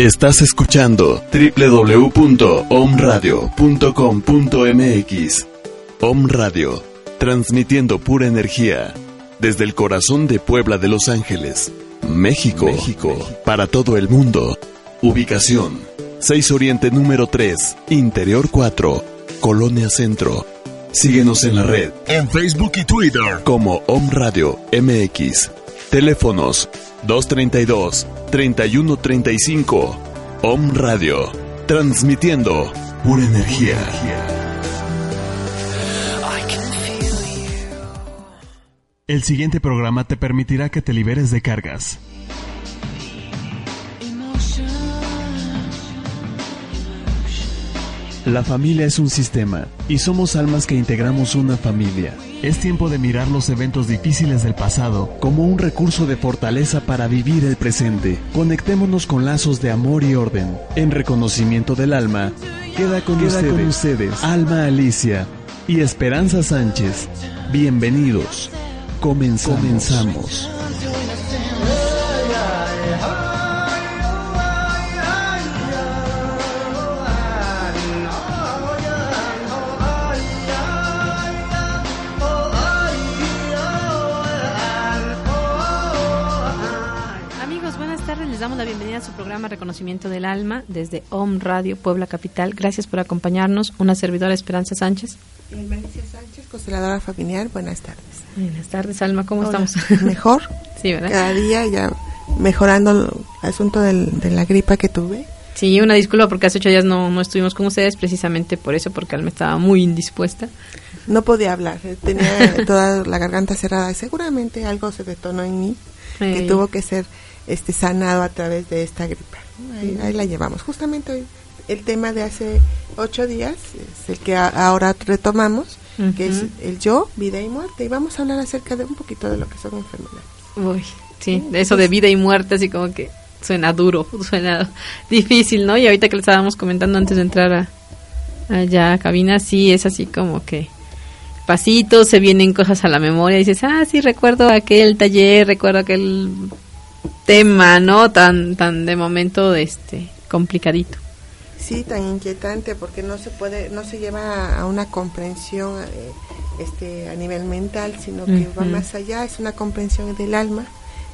Estás escuchando www.omradio.com.mx. Om Radio, transmitiendo pura energía desde el corazón de Puebla de Los Ángeles, México, México, para todo el mundo. Ubicación: 6 Oriente número 3, Interior 4, Colonia Centro. Síguenos en la red, en Facebook y Twitter como Om Radio MX. Teléfonos 232 3135. Om Radio, transmitiendo pura energía. El siguiente programa te permitirá que te liberes de cargas. La familia es un sistema y somos almas que integramos una familia. Es tiempo de mirar los eventos difíciles del pasado como un recurso de fortaleza para vivir el presente. Conectémonos con lazos de amor y orden. En reconocimiento del alma, queda con, ustedes, con ustedes Alma Alicia y Esperanza Sánchez. Bienvenidos. Comenzamos. Damos la bienvenida a su programa Reconocimiento del Alma desde OM Radio Puebla Capital. Gracias por acompañarnos. Una servidora Esperanza Sánchez. Melissa Sánchez, consteladora familiar. Buenas tardes. Buenas tardes, Alma. ¿Cómo Hola. estamos? Mejor. Sí, ¿verdad? Cada día ya mejorando el asunto del- de la gripa que tuve. Sí, una disculpa porque hace ocho días no, no estuvimos con ustedes precisamente por eso, porque Alma estaba muy indispuesta. No podía hablar, eh, tenía toda la garganta cerrada. Seguramente algo se detonó en mí que Eh, tuvo que ser este sanado a través de esta gripa. Ahí, ahí la llevamos. Justamente hoy el tema de hace ocho días es el que a- ahora retomamos, que es el yo, vida y muerte. Y vamos a hablar acerca de un poquito de lo que son enfermedades. Uy, sí, eso de vida y muerte, así como que suena duro, suena difícil, ¿no? Y ahorita que le estábamos comentando antes de entrar a, allá a cabina, sí, es así como que pasitos, se vienen cosas a la memoria, y dices, ah, sí, recuerdo aquel taller, recuerdo aquel tema, ¿no? Tan, tan de momento, este, complicadito. Sí, tan inquietante porque no se puede, no se lleva a una comprensión eh, este, a nivel mental, sino que va más allá, es una comprensión del alma,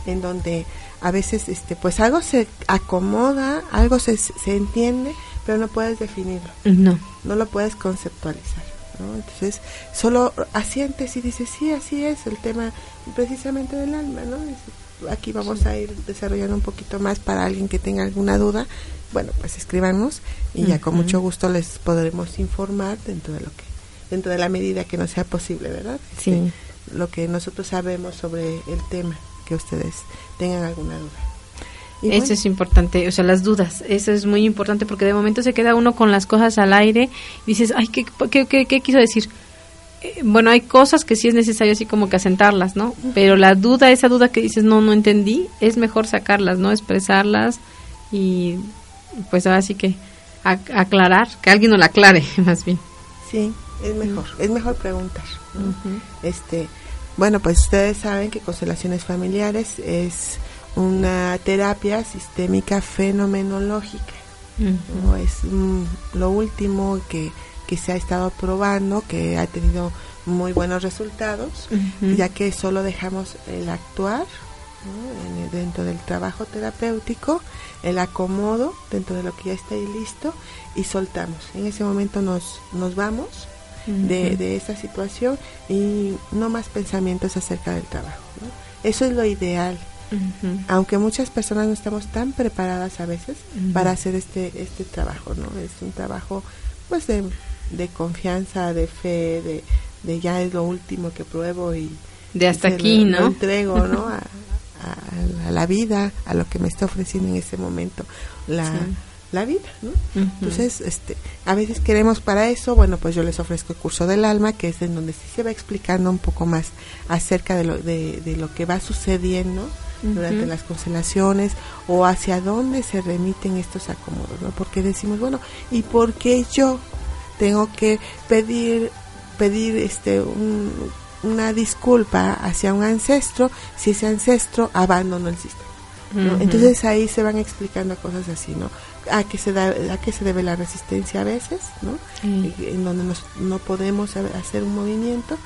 en donde a veces, este, pues algo se acomoda, algo se, se entiende, pero no puedes definirlo, No. no lo puedes conceptualizar. ¿no? Entonces, solo asientes y dices, sí, así es el tema precisamente del alma, ¿no? Es- Aquí vamos a ir desarrollando un poquito más para alguien que tenga alguna duda. Bueno, pues escríbanos y ya con mucho gusto les podremos informar dentro de lo que, dentro de la medida que nos sea posible, ¿verdad? Sí. Este, lo que nosotros sabemos sobre el tema, que ustedes tengan alguna duda. Y Eso bueno, es importante, o sea, las dudas, eso es muy importante porque de momento se queda uno con las cosas al aire y dices, ay, ¿qué, qué, qué- qué quiso decir? Eh, bueno, hay cosas que sí es necesario así como que asentarlas, ¿no? Pero la duda, esa duda que dices, no, no entendí, es mejor sacarlas, ¿no? Expresarlas y pues ahora sí que ac- aclarar, que alguien nos la aclare, más bien. Sí, es mejor, es mejor preguntar. ¿no? Este, bueno, pues ustedes saben que constelaciones familiares es una terapia sistémica fenomenológica. ¿no? Es mm, lo último que, que se ha estado probando, que ha tenido muy buenos resultados, ya que solo dejamos el actuar ¿no? en dentro del trabajo terapéutico, el acomodo dentro de lo que ya está ahí listo y soltamos. En ese momento nos, nos vamos de, de esa situación y no más pensamientos acerca del trabajo. ¿no? Eso es lo ideal, aunque muchas personas no estamos tan preparadas a veces para hacer este este trabajo, ¿no? Es un trabajo pues de, de confianza, de fe, de, de ya es lo último que pruebo y De hasta aquí, lo- lo ¿no? entrego, ¿no? A, a- a la vida, a lo que me está ofreciendo en ese momento la, Sí. la vida, ¿no? Entonces, este, a veces queremos para eso, bueno, pues yo les ofrezco el curso del alma, que es en donde sí se va explicando un poco más acerca de lo, de, de lo que va sucediendo durante las constelaciones o hacia dónde se remiten estos acomodos, ¿no? Porque decimos, bueno, ¿y por qué yo tengo que pedir pedir este un- una disculpa hacia un ancestro si ese ancestro abandonó el sistema? Entonces ahí se van explicando cosas así, ¿no? A qué se, da, a qué se debe la resistencia a veces, ¿no? En donde no podemos hacer un movimiento.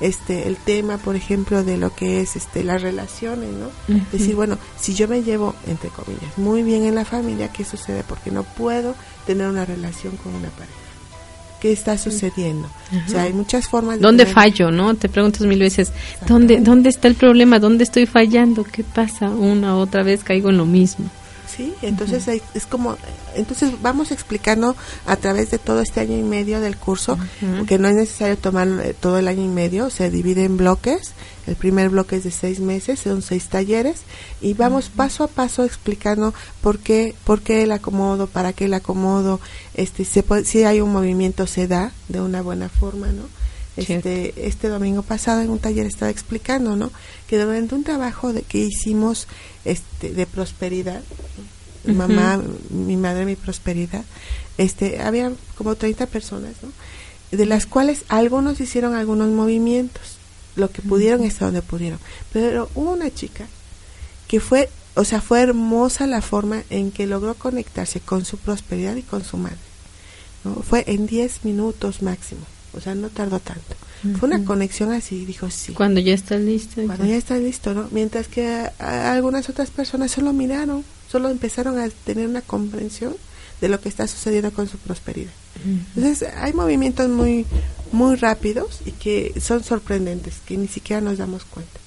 Este el tema por ejemplo de lo que es este las relaciones no decir bueno si yo me llevo entre comillas muy bien en la familia qué sucede porque no puedo tener una relación con una pareja qué está sucediendo. O sea hay muchas formas dónde fallo no te preguntas mil veces dónde dónde está el problema dónde estoy fallando qué pasa una otra vez caigo en lo mismo sí entonces es como entonces vamos explicando a través de todo este año y medio del curso que no es necesario tomar eh, todo el año y medio se divide en bloques. El primer bloque es de seis meses son seis talleres y vamos paso a paso explicando por qué por qué el acomodo para qué el acomodo este se si hay un movimiento se da de una buena forma no este, este domingo pasado en un taller estaba explicando, ¿no? Que durante un trabajo de que hicimos este, de prosperidad, mamá, mi madre, mi prosperidad, este, había como 30 personas, ¿no? De las cuales algunos hicieron algunos movimientos, lo que pudieron hasta donde pudieron. Pero hubo una chica que fue, o sea, fue hermosa la forma en que logró conectarse con su prosperidad y con su madre. ¿no? Fue en 10 minutos máximo, o sea, no tardó tanto. Fue una conexión así, dijo sí. Cuando ya está listo. Cuando ya está listo, ¿no? Mientras que algunas otras personas solo miraron, solo empezaron a tener una comprensión de lo que está sucediendo con su prosperidad. Entonces, hay movimientos muy muy rápidos y que son sorprendentes, que ni siquiera nos damos cuenta.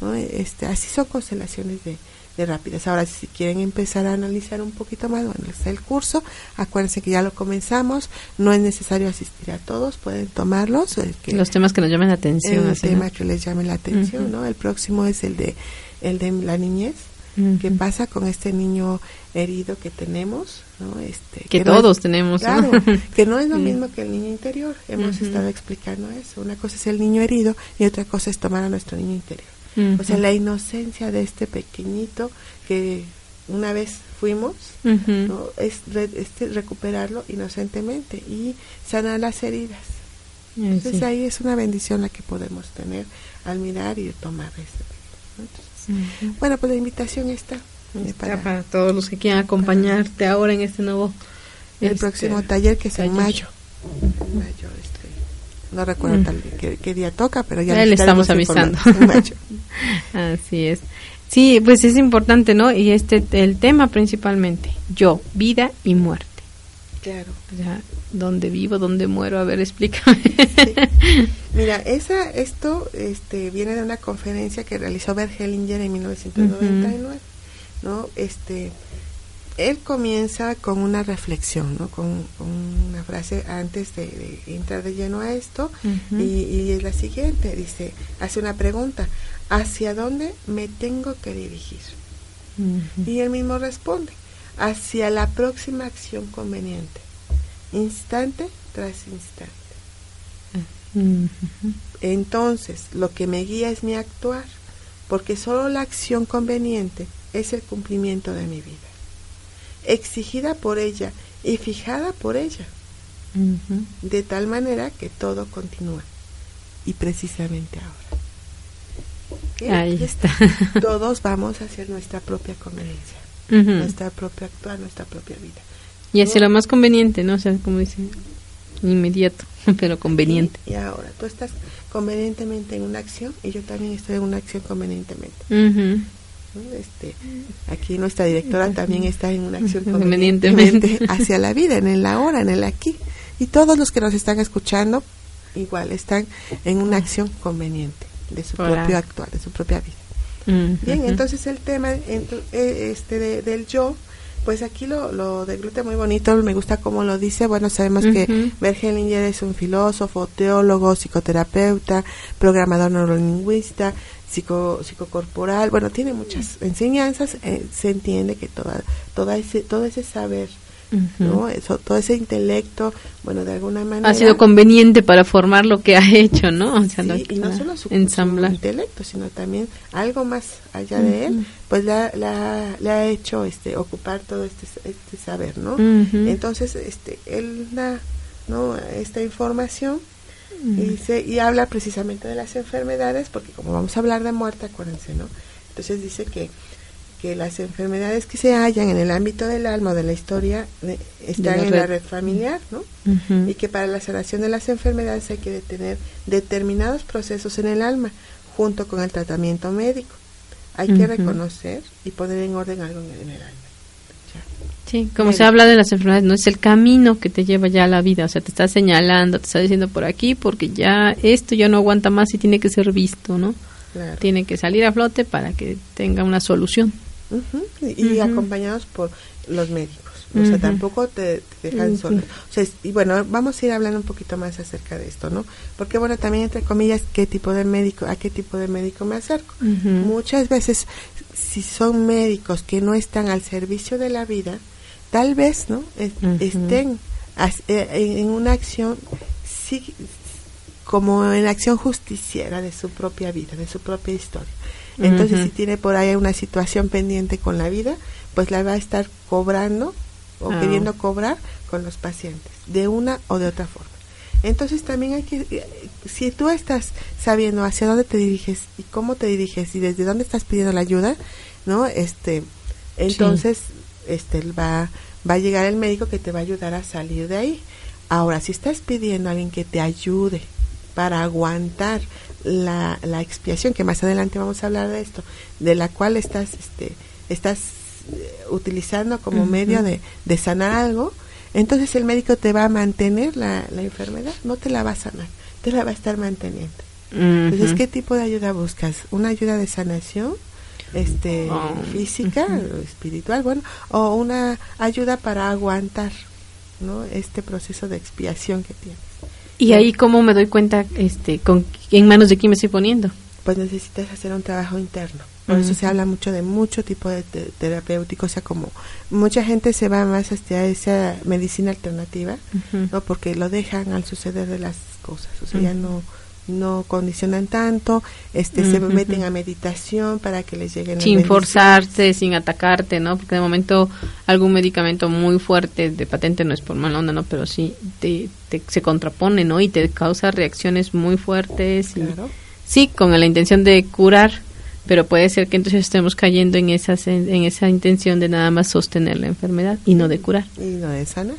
¿no? Este, así son constelaciones de, de rápidas. Ahora, si quieren empezar a analizar un poquito más, bueno, está el curso. Acuérdense que ya lo comenzamos. No es necesario asistir a todos, pueden tomarlos. Los temas que nos llamen la atención. El tema que les llame la atención, ¿no? El próximo es el de, el de la niñez. ¿Qué pasa con este niño herido que tenemos? ¿no? Este, que, todos tenemos. Claro, que no es lo mismo que el niño interior. Hemos estado explicando eso. Una cosa es el niño herido y otra cosa es tomar a nuestro niño interior. O sea, la inocencia de este pequeñito que una vez fuimos, ¿no? es este, recuperarlo inocentemente y sanar las heridas. Entonces ahí es una bendición la que podemos tener al mirar y tomar este. Bueno, pues la invitación está. Para, todos los que quieran acompañarte ahora en este nuevo... El este, próximo taller que es en mayo. mayo este, no recuerdo tal, qué, día toca, pero ya, le estamos avisando. Así es. Sí, pues es importante, ¿no? Y este el tema principalmente, yo, vida y muerte. Claro. Ya, ¿dónde vivo, dónde muero? A ver, explícame. Mira, esa esto este viene de una conferencia que realizó Bert Hellinger en 1999, ¿no? Este él comienza con una reflexión, ¿no? con, una frase antes de, entrar de lleno a esto y, es la siguiente, dice, hace una pregunta, ¿hacia dónde me tengo que dirigir? Y él mismo responde, hacia la próxima acción conveniente, instante tras instante. Entonces, lo que me guía es mi actuar, porque solo la acción conveniente es el cumplimiento de mi vida exigida por ella y fijada por ella, de tal manera que todo continúa. Y precisamente ahora. Ahí está. Todos vamos hacia nuestra propia conveniencia, nuestra propia actuar, nuestra propia vida. Y hacia lo más conveniente, ¿no? O sea, como dicen, inmediato, pero conveniente. Y, ahora, tú estás convenientemente en una acción y yo también estoy en una acción convenientemente. Este, aquí nuestra directora también está en una acción convenientemente hacia la vida, en el ahora, en el aquí. Y todos los que nos están escuchando, igual, están en una acción conveniente de su propio actuar, de su propia vida. Bien, entonces el tema eh, este del yo, pues aquí lo, lo glute muy bonito, me gusta cómo lo dice. Bueno, sabemos que Bert Hellinger es un filósofo, teólogo, psicoterapeuta, programador neurolingüista, psico, psicocorporal, bueno, tiene muchas enseñanzas, eh, se entiende que toda, toda ese, todo ese saber, ¿no? Eso, todo ese intelecto, bueno, de alguna manera... Ha sido conveniente para formar lo que ha hecho, ¿no? O sea, y no solo su, intelecto, sino también algo más allá de él, pues la, la, le ha hecho este ocupar todo este, este saber, ¿no? Entonces, este, él da, ¿no? Esta información y, y habla precisamente de las enfermedades, porque como vamos a hablar de muerte, acuérdense, ¿no? Entonces dice que, que las enfermedades que se hallan en el ámbito del alma o de la historia están en la red familiar, ¿no? Y que para la sanación de las enfermedades hay que detener determinados procesos en el alma junto con el tratamiento médico. Hay que reconocer y poner en orden algo en el alma. Sí, como se habla de las enfermedades, no es el camino que te lleva ya a la vida, o sea, te está señalando, te está diciendo por aquí, porque ya esto ya no aguanta más y tiene que ser visto, ¿no? Tiene que salir a flote para que tenga una solución. Y, acompañados por los médicos. O sea, tampoco te, dejan solo. O sea, y bueno, vamos a ir hablando un poquito más acerca de esto, ¿no? Porque bueno, también entre comillas, ¿qué tipo de médico, a qué tipo de médico me acerco? Muchas veces, si son médicos que no están al servicio de la vida, tal vez no estén eh, en una acción sí, como en acción justiciera de su propia vida, de su propia historia. Entonces, si tiene por ahí una situación pendiente con la vida, pues la va a estar cobrando o ah. queriendo cobrar con los pacientes, de una o de otra forma. Entonces también hay que, eh, si tú estás sabiendo hacia dónde te diriges y cómo te diriges y desde dónde estás pidiendo la ayuda, ¿no? Este, entonces, este, va, va a llegar el médico que te va a ayudar a salir de ahí. Ahora, si estás pidiendo a alguien que te ayude para aguantar la, la expiación, que más adelante vamos a hablar de esto, de la cual estás, este, estás eh, utilizando como medio de, de, sanar algo, entonces el médico te va a mantener la, la, enfermedad, no te la va a sanar, te la va a estar manteniendo. Entonces, ¿qué tipo de ayuda buscas? ¿Una ayuda de sanación? este oh. física espiritual bueno o una ayuda para aguantar no este proceso de expiación que tienes y ahí cómo me doy cuenta este con en manos de quién me estoy poniendo pues necesitas hacer un trabajo interno. Por eso se habla mucho de mucho tipo de terapéutico o sea como mucha gente se va más hacia esa medicina alternativa no porque lo dejan al suceder de las cosas o sea ya no no condicionan tanto, este se meten a meditación para que les lleguen sin forzarse, sin atacarte, ¿no? Porque de momento algún medicamento muy fuerte de patente no es por mala onda, ¿no? Pero sí te, se contrapone, ¿no? Y te causa reacciones muy fuertes sí, con la intención de curar, pero puede ser que entonces estemos cayendo en esas en esa intención de nada más sostener la enfermedad y no de curar. Y no de sanar.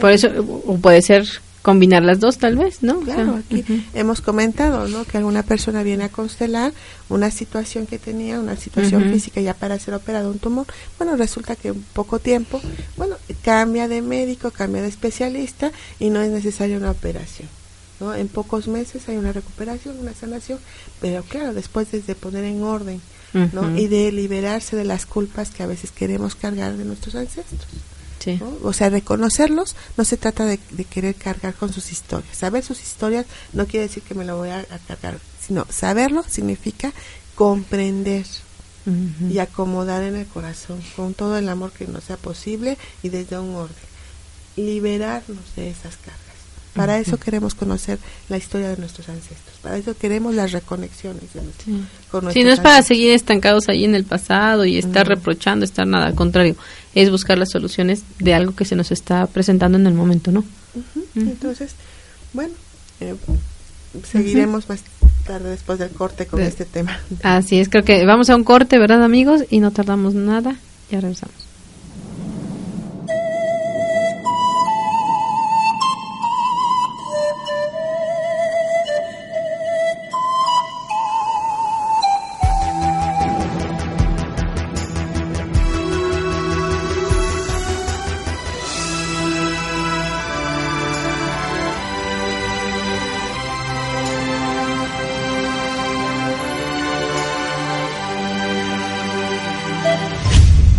Por eso o puede ser combinar las dos tal vez, ¿no? Claro, aquí hemos comentado, ¿no? Que alguna persona viene a constelar una situación que tenía, una situación física ya para ser operado un tumor. Bueno, resulta que en poco tiempo, bueno, cambia de médico, cambia de especialista y no es necesaria una operación. ¿no? En pocos meses hay una recuperación, una sanación, pero claro, después de poner en orden, ¿no? Y de liberarse de las culpas que a veces queremos cargar de nuestros ancestros. O sea, reconocerlos no se trata de, querer cargar con sus historias. Saber sus historias no quiere decir que me lo voy a, cargar, sino saberlo significa comprender y acomodar en el corazón con todo el amor que nos sea posible y desde un orden. Liberarnos de esas cargas. Para eso queremos conocer la historia de nuestros ancestros. Para eso queremos las reconexiones de nuestros, Si no es para seguir estancados ahí en el pasado y estar reprochando, estar nada, al contrario, es buscar las soluciones de algo que se nos está presentando en el momento, ¿no? Entonces, bueno, eh, seguiremos más tarde después del corte con este tema. Así es, creo que vamos a un corte, ¿verdad amigos? Y no tardamos nada, ya regresamos.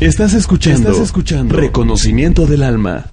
Estás escuchando, Estás escuchando Reconocimiento del Alma.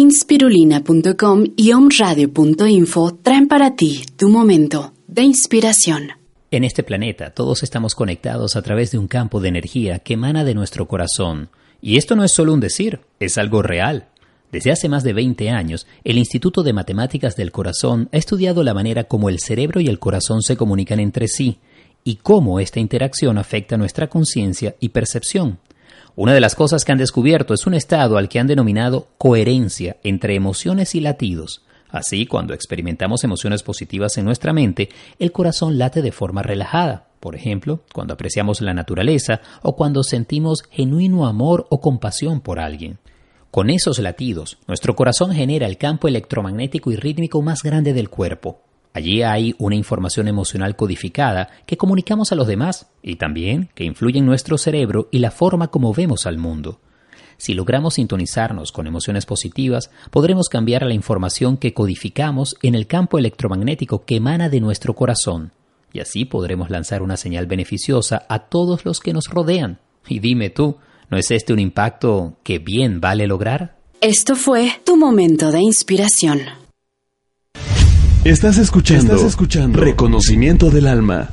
Inspirulina.com y omradio.info traen para ti tu momento de inspiración. En este planeta todos estamos conectados a través de un campo de energía que emana de nuestro corazón. Y esto no es solo un decir, es algo real. Desde hace más de 20 años, el Instituto de Matemáticas del Corazón ha estudiado la manera como el cerebro y el corazón se comunican entre sí y cómo esta interacción afecta nuestra conciencia y percepción. Una de las cosas que han descubierto es un estado al que han denominado coherencia entre emociones y latidos. Así, cuando experimentamos emociones positivas en nuestra mente, el corazón late de forma relajada. Por ejemplo, cuando apreciamos la naturaleza o cuando sentimos genuino amor o compasión por alguien. Con esos latidos, nuestro corazón genera el campo electromagnético y rítmico más grande del cuerpo, Allí hay una información emocional codificada que comunicamos a los demás y también que influye en nuestro cerebro y la forma como vemos al mundo. Si logramos sintonizarnos con emociones positivas, podremos cambiar la información que codificamos en el campo electromagnético que emana de nuestro corazón, y así podremos lanzar una señal beneficiosa a todos los que nos rodean. Y dime tú, ¿no es este un impacto que bien vale lograr? Esto fue tu momento de inspiración. Estás escuchando, Estás escuchando Reconocimiento del Alma.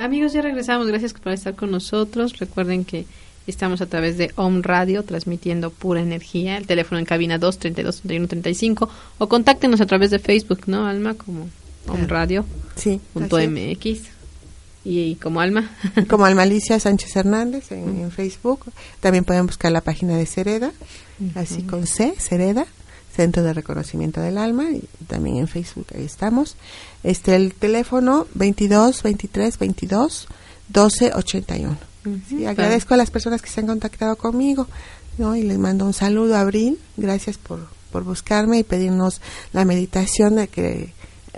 Amigos, ya regresamos. Gracias por estar con nosotros. Recuerden que estamos a través de Om Radio transmitiendo pura energía. El teléfono en cabina 232 3135 o contáctenos a través de Facebook, ¿no, Alma? Como Om Radio. Sí. Punto MX. ¿Y como Alma? como Alma Alicia Sánchez Hernández en, Facebook. También pueden buscar la página de Cereda, así con C, Cereda, Centro de Reconocimiento del Alma, y también en Facebook ahí estamos. Este, el teléfono 22 23 22 12 81. sí, agradezco a las personas que se han contactado conmigo ¿no? y les mando un saludo a Abril. Gracias por, por buscarme y pedirnos la meditación de que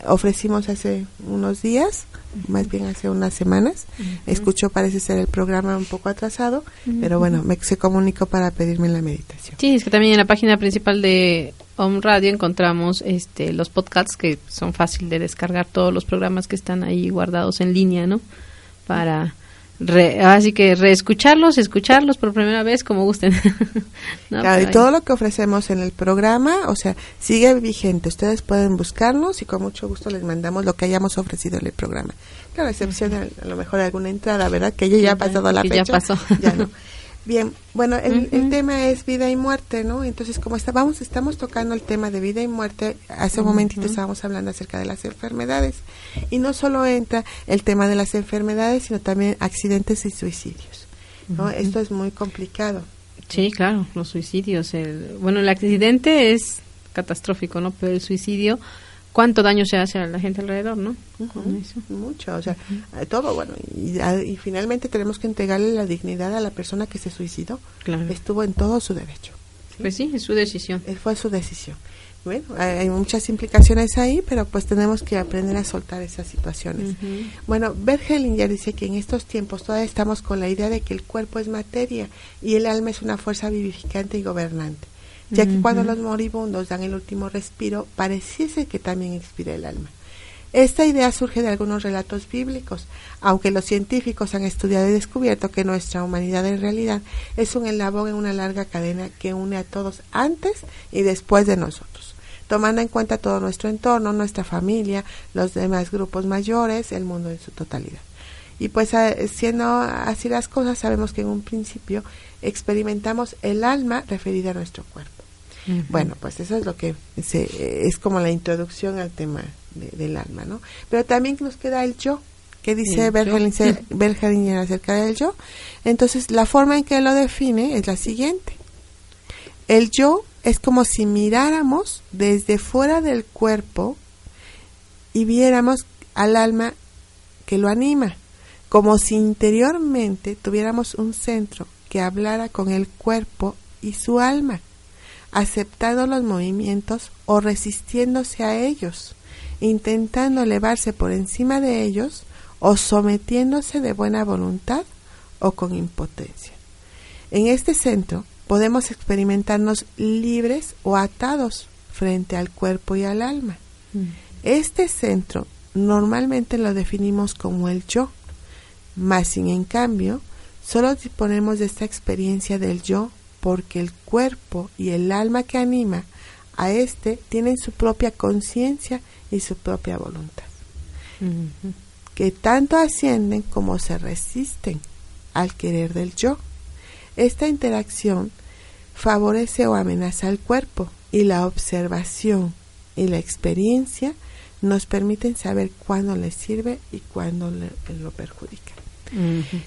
ofrecimos hace unos días, más bien hace unas semanas. Escuchó, parece ser el programa un poco atrasado, pero bueno, me se comunicó para pedirme la meditación. Sí, es que también en la página principal de Home Radio encontramos este los podcasts que son fácil de descargar todos los programas que están ahí guardados en línea, ¿no? Para así que reescucharlos, escucharlos por primera vez como gusten. claro, y todo lo que ofrecemos en el programa, o sea, sigue vigente. Ustedes pueden buscarnos y con mucho gusto les mandamos lo que hayamos ofrecido en el programa. Claro, a excepción de, a lo mejor alguna entrada, ¿verdad? Que ya, ya ha pasado la fecha. Ya pasó. Ya no. Bien, bueno, el, tema es vida y muerte, ¿no? Entonces, como estábamos, estamos tocando el tema de vida y muerte, hace un momentito estábamos hablando acerca de las enfermedades. Y no solo entra el tema de las enfermedades, sino también accidentes y suicidios, ¿no? Esto es muy complicado. Sí, claro, los suicidios. El, bueno, el accidente es catastrófico, ¿no? Pero el suicidio cuánto daño se hace a la gente alrededor, ¿no? Mucho, o sea, todo, bueno, y, finalmente tenemos que entregarle la dignidad a la persona que se suicidó. Claro. Estuvo en todo su derecho. Pues sí, es su decisión. Eh, fue su decisión. Bueno, hay muchas implicaciones ahí, pero pues tenemos que aprender a soltar esas situaciones. Bueno, Bert Hellinger dice que en estos tiempos todavía estamos con la idea de que el cuerpo es materia y el alma es una fuerza vivificante y gobernante ya que cuando los moribundos dan el último respiro, pareciese que también expira el alma. Esta idea surge de algunos relatos bíblicos, aunque los científicos han estudiado y descubierto que nuestra humanidad en realidad es un eslabón en una larga cadena que une a todos antes y después de nosotros, tomando en cuenta todo nuestro entorno, nuestra familia, los demás grupos mayores, el mundo en su totalidad. Y pues siendo así las cosas, sabemos que en un principio experimentamos el alma referida a nuestro cuerpo. Bueno, pues eso es lo que es como la introducción al tema del alma, ¿no? Pero también nos queda el yo, que dice Bergelinger acerca del yo. Entonces, la forma en que lo define es la siguiente. El yo es como si miráramos desde fuera del cuerpo y viéramos al alma que lo anima, como si interiormente tuviéramos un centro que hablara con el cuerpo y su alma, aceptando los movimientos o resistiéndose a ellos, intentando elevarse por encima de ellos o sometiéndose de buena voluntad o con impotencia. En este centro podemos experimentarnos libres o atados frente al cuerpo y al alma. Mm. Este centro normalmente lo definimos como el yo, mas sin en cambio solo disponemos de esta experiencia del yo porque el cuerpo y el alma que anima a éste tienen su propia conciencia y su propia voluntad, que tanto ascienden como se resisten al querer del yo. Esta interacción favorece o amenaza al cuerpo y la observación y la experiencia nos permiten saber cuándo le sirve y cuándo le, lo perjudica.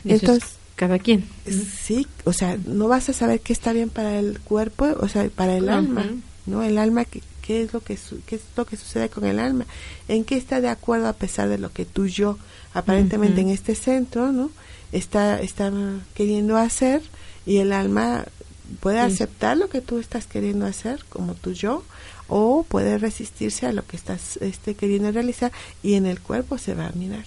Entonces, cada quien. Sí, o sea, no vas a saber qué está bien para el cuerpo, o sea, para el alma, ¿no? El alma, ¿qué, qué es lo que qué es lo que sucede con el alma? ¿En qué está de acuerdo a pesar de lo que tú yo aparentemente en este centro, ¿no? Está está queriendo hacer y el alma puede aceptar lo que tú estás queriendo hacer como tu yo o puede resistirse a lo que estás este, queriendo realizar y en el cuerpo se va a mirar.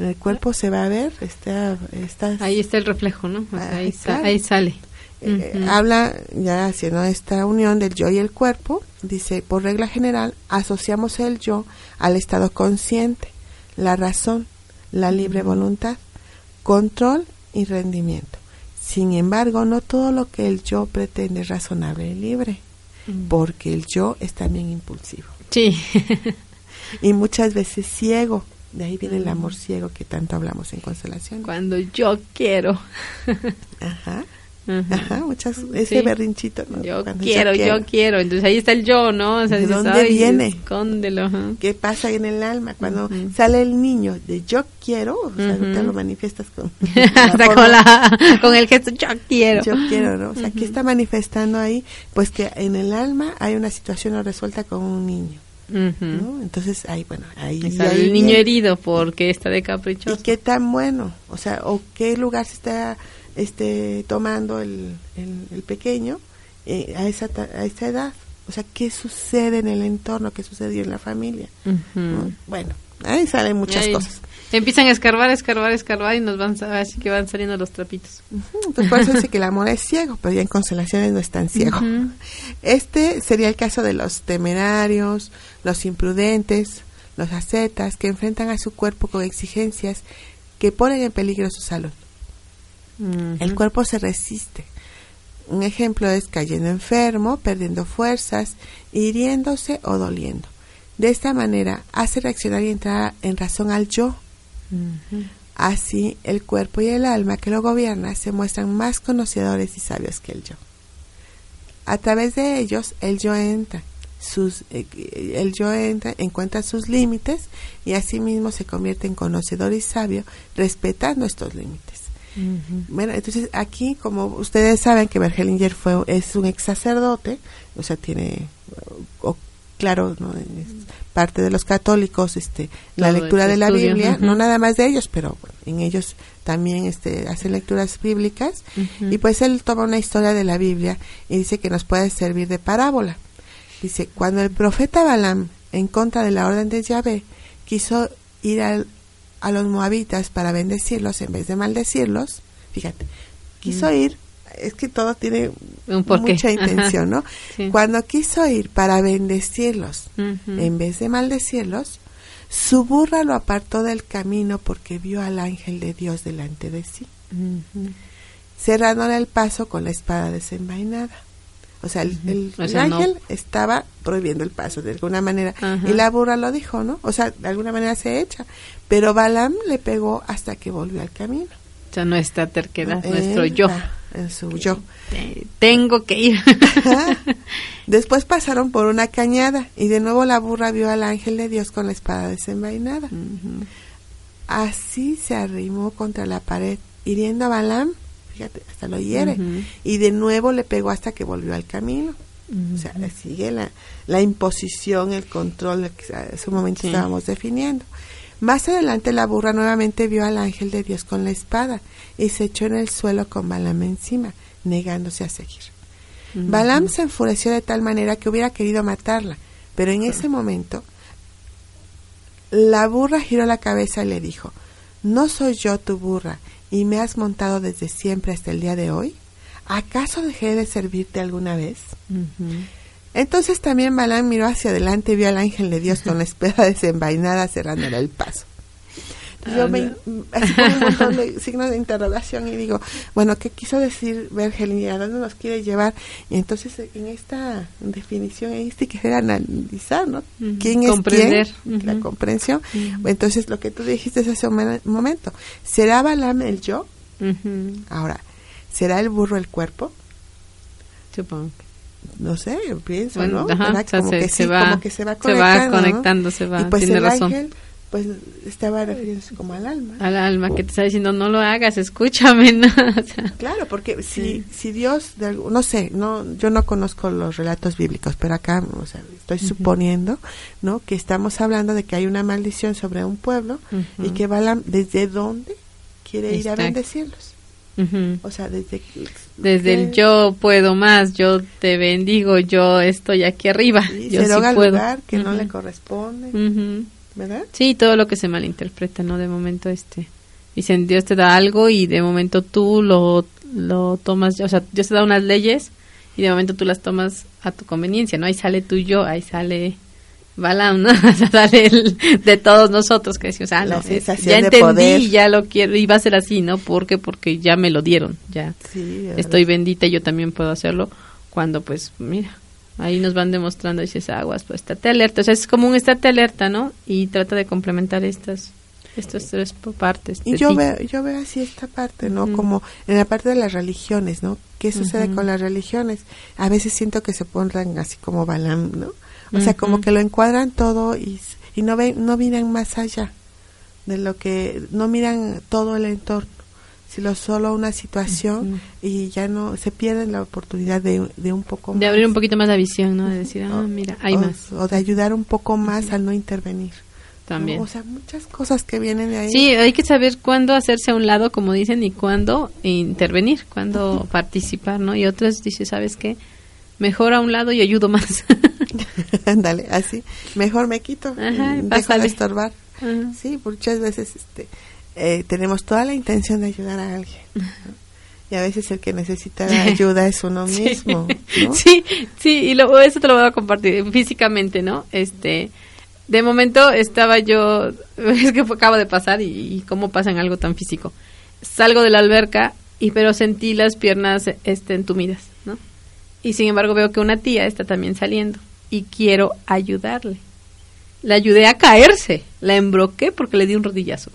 En el cuerpo se va a ver, está, está ahí está el reflejo, ¿no? ahí, ahí, sale. Eh, habla ya haciendo esta unión del yo y el cuerpo, dice, por regla general, asociamos el yo al estado consciente, la razón, la libre voluntad, control y rendimiento. Sin embargo, no todo lo que el yo pretende es razonable y libre porque el yo es también impulsivo. Sí. y muchas veces ciego. De ahí viene el amor ciego que tanto hablamos en constelación. Cuando yo quiero. Ajá. Ajá, muchas, ese berrinchito. Yo, quiero, yo quiero, Entonces ahí está el yo, ¿no? O ¿De dónde viene? Escóndelo. ¿Qué pasa en el alma? Cuando sale el niño de yo quiero, o sea, te lo manifiestas con, con, el gesto yo quiero. Yo quiero, ¿no? O sea, ¿qué está manifestando ahí? Pues que en el alma hay una situación no resuelta con un niño. ¿No? Entonces, ahí, bueno, ahí... Está el niño herido porque está de caprichoso. ¿Y qué tan bueno? O sea, ¿o qué lugar se está este, tomando el, el, pequeño eh, a, esa, a esa edad. O sea, ¿qué sucede en el entorno? ¿Qué sucedió en la familia? Bueno, ahí salen muchas cosas. Empiezan a escarbar, escarbar, escarbar y nos van así que van saliendo los trapitos. Entonces por eso dice que el amor es ciego, pero ya en constelaciones no es tan ciego. Este sería el caso de los temerarios, los imprudentes, los ascetas que enfrentan a su cuerpo con exigencias que ponen en peligro su salud. El cuerpo se resiste. Un ejemplo es cayendo enfermo, perdiendo fuerzas, hiriéndose o doliendo. De esta manera hace reaccionar y entrar en razón al yo. Así el cuerpo y el alma que lo gobierna se muestran más conocedores y sabios que el yo. A través de ellos el yo entra, sus, eh, el yo entra, encuentra sus límites y asimismo se convierte en conocedor y sabio respetando estos límites. Bueno, entonces aquí, como ustedes saben que Bergelinger fue, es un ex sacerdote, o sea, tiene, claro, parte de los católicos, este, la lectura de la Biblia, no nada más de ellos, pero en ellos también este, hacen lecturas bíblicas, y pues él toma una historia de la Biblia y dice que nos puede servir de parábola. Dice, cuando el profeta Balaam, en contra de la orden de Yahvé, quiso ir al, a los moabitas para bendecirlos en vez de maldecirlos, fíjate, quiso ir, es que todo tiene mucha intención, ¿no? Cuando quiso ir para bendecirlos en vez de maldecirlos, su burra lo apartó del camino porque vio al ángel de Dios delante de sí, cerrándole el paso con la espada desenvainada. O sea, el, ángel estaba prohibiendo el paso de alguna manera. Y la burra lo dijo, ¿no? O sea, de alguna manera se echa. Pero Balaam le pegó hasta que volvió al camino. O sea, nuestra terquedad, nuestro yo. En su yo. Tengo que ir. Después pasaron por una cañada y de nuevo la burra vio al ángel de Dios con la espada desenvainada. Así se arrimó contra la pared, hiriendo a Balaam hasta lo hiere. Y de nuevo le pegó hasta que volvió al camino. O sea, sigue la, la imposición, el control que en ese momento estábamos definiendo. Más adelante la burra nuevamente vio al ángel de Dios con la espada y se echó en el suelo con Balaam encima, negándose a seguir. Balaam se enfureció de tal manera que hubiera querido matarla, pero en ese momento la burra giró la cabeza y le dijo, ¿No soy yo tu burra y me has montado desde siempre hasta el día de hoy? ¿Acaso dejé de servirte alguna vez? Entonces también Balaam miró hacia adelante y vio al ángel de Dios con la espada desenvainada cerrándole el paso. Yo me así con un montón de signos de interrogación y digo, bueno, ¿qué quiso decir y a dónde nos quiere llevar? Y entonces en esta definición este que analizar, ¿no? ¿Quién es quién? La comprensión. Entonces lo que tú dijiste hace un momento, ¿será Balaam el yo? Ahora, ¿será el burro el cuerpo? Supongo no sé, pienso, ¿no? como, que se, va, como que se va conectando, se va Y pues tiene el razón. ángel, pues estaba refiriéndose como al alma. Al alma, que te está diciendo, no lo hagas, escúchame, ¿no? O sea, Claro, porque si, si Dios, de algo- no sé, no, yo no conozco los relatos bíblicos, pero acá, o sea, estoy suponiendo, ¿no? Que estamos hablando de que hay una maldición sobre un pueblo y que Balaam, ¿desde dónde quiere ir a Exacto. O sea, desde... Desde el yo puedo más, yo te bendigo, yo estoy aquí arriba, Sí, yo se sí puedo. lugar que no le corresponde, Ujú. ¿verdad? Sí, todo lo que se malinterpreta, ¿no? De momento, este, dicen, Dios te da algo y de momento tú lo, lo tomas, o sea, Dios te da unas leyes y de momento tú las tomas a tu conveniencia, ¿no? Ahí sale tu yo, ahí sale Balaam, ¿no? El de todos nosotros que decimos, ah, no, sensación ya de entendí, poder. ya lo quiero, y va a ser así, ¿no? ¿Por qué? Porque ya me lo dieron, ya Sí, estoy bendita y yo también puedo hacerlo cuando pues mira ahí nos van demostrando dices aguas pues estate alerta o sea es como un estate alerta no y trata de complementar estas estas tres partes Y yo ti. veo, yo veo así esta parte, ¿no? Como en la parte de las religiones, ¿no? ¿Qué sucede con las religiones? A veces siento que se pondrán así como Balaam, ¿no? O sea, como que lo encuadran todo y, y no ven, no miran más allá de lo que, no miran todo el entorno, sino solo una situación y ya no, se pierden la oportunidad de, de un poco más. de abrir un poquito más la visión no de decir ah mira hay o, más O de ayudar un poco más al no intervenir. ¿no? también O sea, muchas cosas que vienen de ahí. sí hay que saber cuándo hacerse a un lado como dicen y cuándo intervenir cuándo participar no y otras dice sabes qué mejor a un lado y ayudo más Ándale, así. Mejor me quito. Ajá, dejo de estorbar. Ajá. Sí, muchas veces este, eh, tenemos toda la intención de ayudar a alguien. Y a veces el que necesita ayuda es uno Sí. mismo. ¿no? Sí, sí, y lo, eso te lo voy a compartir físicamente, ¿no? Este, de momento estaba yo, es que acabo de pasar y, y cómo pasa en algo tan físico. Salgo de la alberca y pero sentí las piernas este, entumidas, ¿no? Y sin embargo veo que una tía está también saliendo y quiero ayudarle. La ayudé a caerse, la embroqué porque le di un rodillazo.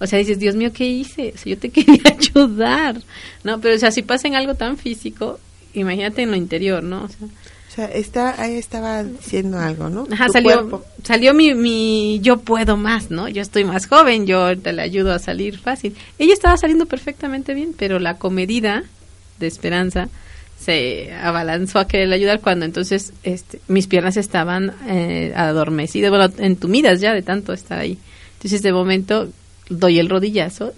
O sea, dices, Dios mío, ¿qué hice? O sea, yo te quería ayudar. No, pero o sea, si pasa en algo tan físico, imagínate en lo interior, ¿no? O sea, O sea, está, ahí estaba diciendo algo, ¿no? ajá, Tu salió, cuerpo. salió mi, mi yo puedo más, ¿no? Yo estoy más joven, yo te le ayudo a salir fácil. Ella estaba saliendo perfectamente bien, pero la comedida de esperanza se abalanzó a querer ayudar cuando entonces este, mis piernas estaban eh, adormecidas, bueno, entumidas ya de tanto estar ahí. Entonces de momento doy el rodillazo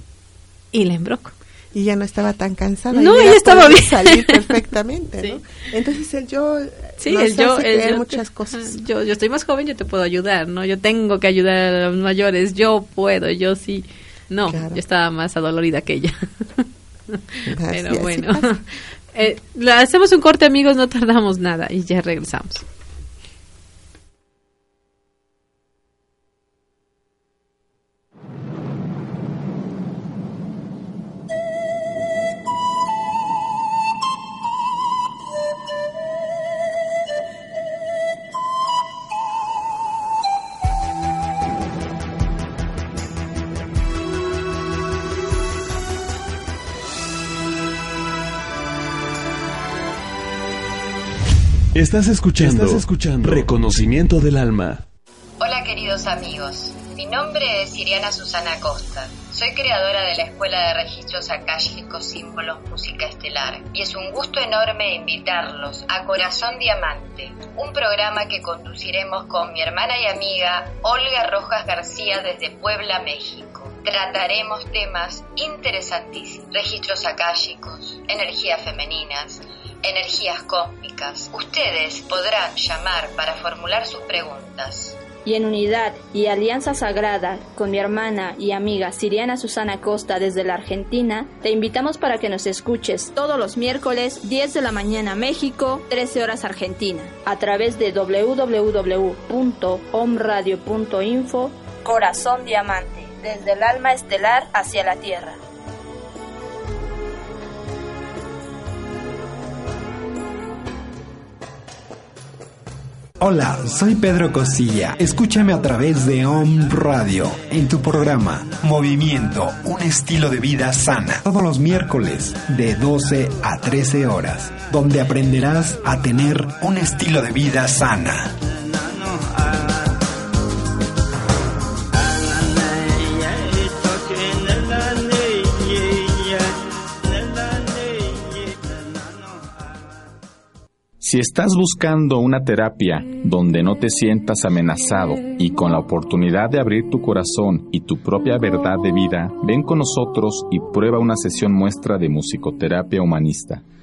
y la embroco. Y ya no estaba tan cansada. No, ella estaba bien. salir perfectamente, Sí. ¿no? Entonces el yo Sí, nos el yo, el creer yo- muchas cosas. Yo, yo estoy más joven, yo te puedo ayudar, ¿no? Yo tengo que ayudar a los mayores, yo puedo, yo sí. No, Claro. yo estaba más adolorida que ella. Pero bueno. Eh, hacemos un corte, amigos, no tardamos nada y ya regresamos. Estás escuchando, Estás escuchando Reconocimiento del Alma. Hola queridos amigos, mi nombre es Iriana Susana Costa. Soy creadora de la Escuela de Registros Akáshicos Símbolos Música Estelar y es un gusto enorme invitarlos a Corazón Diamante, un programa que conduciremos con mi hermana y amiga Olga Rojas García desde Puebla, México. Trataremos temas interesantísimos, registros akáshicos, energías femeninas, energías cósmicas. Ustedes podrán llamar para formular sus preguntas y en unidad y alianza sagrada con mi hermana y amiga Siriana Susana Costa desde la Argentina, te invitamos para que nos escuches todos los miércoles 10 de la mañana México, 13 horas Argentina, a través de www.omradio.info Corazón Diamante, desde el alma estelar hacia la tierra. Hola, soy Pedro Costilla. Escúchame a través de Om Radio en tu programa Movimiento, un estilo de vida sana. Todos los miércoles de 12 a 13 horas, donde aprenderás a tener un estilo de vida sana. Si estás buscando una terapia donde no te sientas amenazado y con la oportunidad de abrir tu corazón y tu propia verdad de vida, ven con nosotros y prueba una sesión muestra de musicoterapia humanista.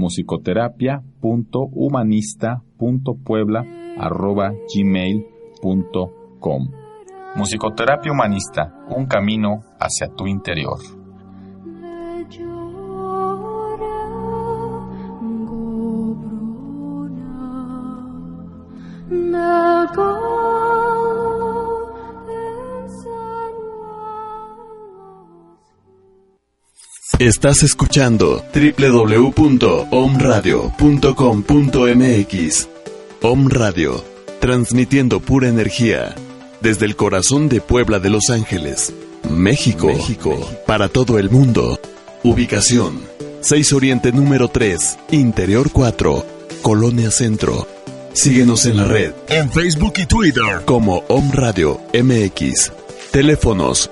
musicoterapia.humanista.puebla.gmail.com Musicoterapia Humanista, un camino hacia tu interior. Estás escuchando www.omradio.com.mx. Om Radio, transmitiendo pura energía desde el corazón de Puebla de Los Ángeles, México, México, para todo el mundo. Ubicación: 6 Oriente número 3, Interior 4, Colonia Centro. Síguenos en la red, en Facebook y Twitter como Om Radio MX. Teléfonos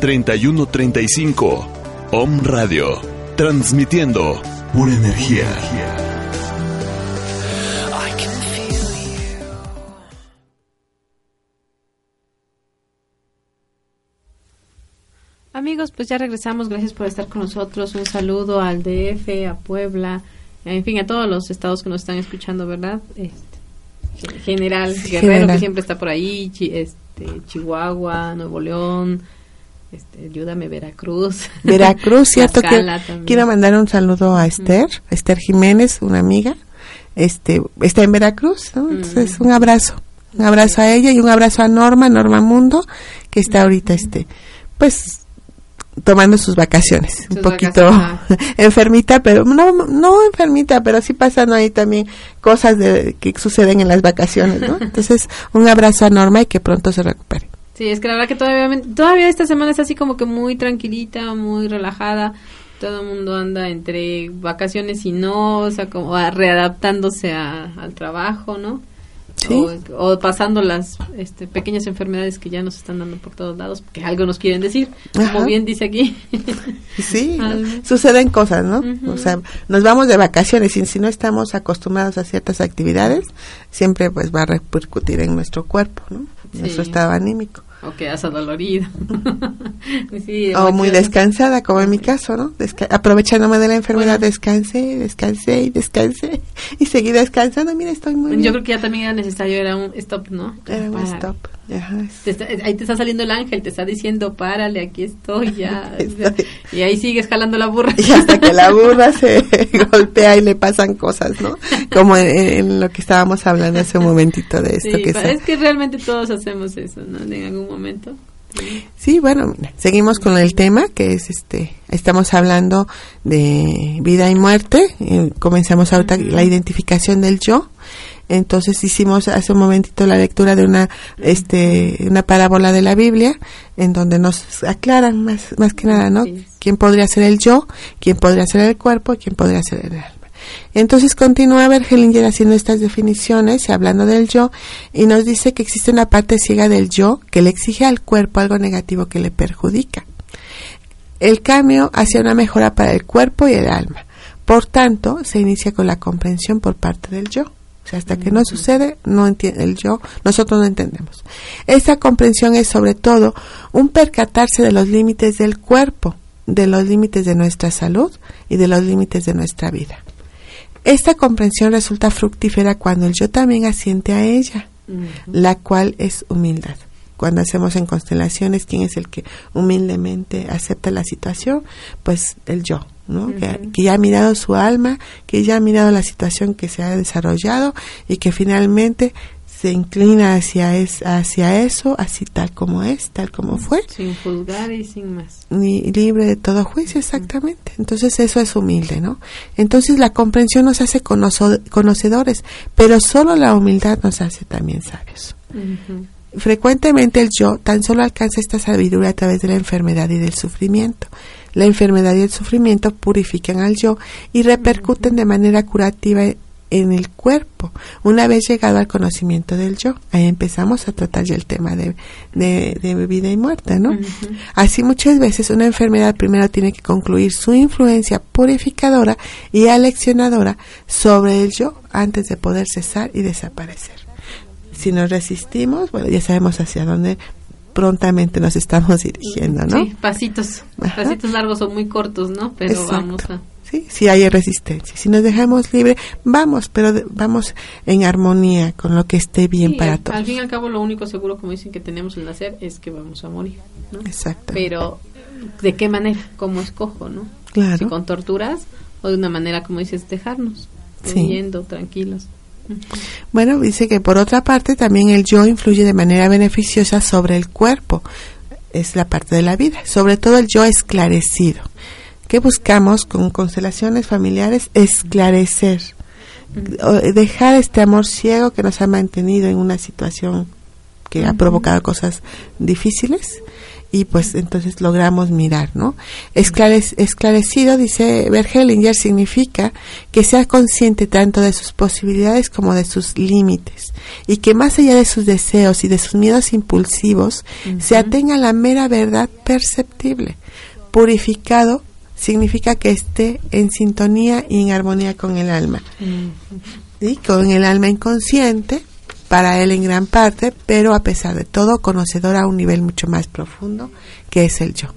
232-3135. Om Radio. Transmitiendo pura energía. Amigos, pues ya regresamos. Gracias por estar con nosotros. Un saludo al DF, a Puebla, en fin, a todos los estados que nos están escuchando, ¿verdad? Este, General Guerrero, que siempre está por ahí. Este, Chihuahua, Nuevo León, este, ayúdame Veracruz. Veracruz, cierto que quiero mandar un saludo a Esther, Esther Jiménez, una amiga, este, está en Veracruz, Entonces, un abrazo, un abrazo a ella y un abrazo a Norma, Norma Mundo, que está ahorita, este, pues, tomando sus vacaciones, un poquito enfermita, pero no, no enfermita, pero sí pasan ahí también cosas de, que suceden en las vacaciones, ¿no? Entonces, un abrazo a Norma y que pronto se recupere. Sí, es que la verdad que todavía, todavía esta semana es así como que muy tranquilita, muy relajada. Todo el mundo anda entre vacaciones y no, o sea, como readaptándose al trabajo, ¿no? O, pasando las este, pequeñas enfermedades que ya nos están dando por todos lados, que algo nos quieren decir, como bien dice aquí. sí, suceden cosas, ¿no? O sea, nos vamos de vacaciones y si no estamos acostumbrados a ciertas actividades, siempre pues va a repercutir en nuestro cuerpo, ¿no? Nuestro estado anímico. O quedas adolorido. o muy descansada, como en mi caso, ¿no? aprovechándome de la enfermedad, descansé, descansé y descansé. Y seguí descansando, mira, estoy muy Yo creo que ya también era necesario, era un stop, ¿no? Era un stop. Ahí te está saliendo el ángel, te está diciendo, párale, aquí estoy ya. Y ahí sigues jalando la burra. Y hasta que la burra se golpea y le pasan cosas, ¿no? Como en, lo que estábamos hablando hace un momentito de esto. que es que realmente todos hacemos eso, ¿no? En algún momento. Sí, bueno, seguimos con el tema que es este, estamos hablando de vida y muerte, eh, comenzamos ahorita la identificación del yo, entonces hicimos hace un momentito la lectura de una este una parábola de la Biblia en donde nos aclaran más más que nada, ¿no? quién podría ser el yo, quién podría ser el cuerpo, quién podría ser el alma. Entonces continúa Bergelinger haciendo estas definiciones y hablando del yo y nos dice que existe una parte ciega del yo que le exige al cuerpo algo negativo que le perjudica. El cambio hacia una mejora para el cuerpo y el alma. Por tanto, se inicia con la comprensión por parte del yo. O sea, hasta que no sucede, no entiende el yo, nosotros no entendemos. Esta comprensión es sobre todo un percatarse de los límites del cuerpo, de los límites de nuestra salud y de los límites de nuestra vida. Esta comprensión resulta fructífera cuando el yo también asiente a ella, la cual es humildad. Cuando hacemos en constelaciones, ¿quién es el que humildemente acepta la situación? Pues el yo, ¿no? que, ya ha mirado su alma, que ya ha mirado la situación que se ha desarrollado y que finalmente se inclina hacia, es, hacia eso, así tal como es, tal como fue. Sin juzgar y sin más. Ni libre de todo juicio, exactamente. Entonces eso es humilde, ¿no? Entonces la comprensión nos hace conocedores, pero solo la humildad nos hace también sabios. Frecuentemente el yo tan solo alcanza esta sabiduría a través de la enfermedad y del sufrimiento. La enfermedad y el sufrimiento purifican al yo y repercuten de manera curativa en el cuerpo, una vez llegado al conocimiento del yo. Ahí empezamos a tratar ya el tema de, de, vida y muerte, ¿no? Así muchas veces una enfermedad primero tiene que concluir su influencia purificadora y aleccionadora sobre el yo antes de poder cesar y desaparecer. Si nos resistimos, bueno, ya sabemos hacia dónde prontamente nos estamos dirigiendo, ¿no? Sí, pasitos, pasitos largos o muy cortos, ¿no? Pero vamos a ¿sí? Si hay resistencia. Si nos dejamos libre, vamos, pero vamos en armonía con lo que esté bien para todos. Al fin y al cabo, lo único seguro, como dicen, que tenemos el hacer es que vamos a morir, ¿no? Exacto. Pero, ¿de qué manera? ¿Cómo escojo, no? Claro. Si con torturas o de una manera, como dices, dejarnos, viviendo tranquilos. Bueno, dice que por otra parte también el yo influye de manera beneficiosa sobre el cuerpo. Es la parte de la vida, sobre todo el yo esclarecido. ¿Qué buscamos con constelaciones familiares? Esclarecer, dejar este amor ciego que nos ha mantenido en una situación que ha provocado cosas difíciles y pues entonces logramos mirar, ¿no? esclarecido, dice Bergelinger, significa que sea consciente tanto de sus posibilidades como de sus límites y que más allá de sus deseos y de sus miedos impulsivos, se atenga a la mera verdad perceptible, purificado significa que esté en sintonía y en armonía con el alma. y Con el alma inconsciente, para él en gran parte, pero a pesar de todo, conocedor a un nivel mucho más profundo, que es el yo.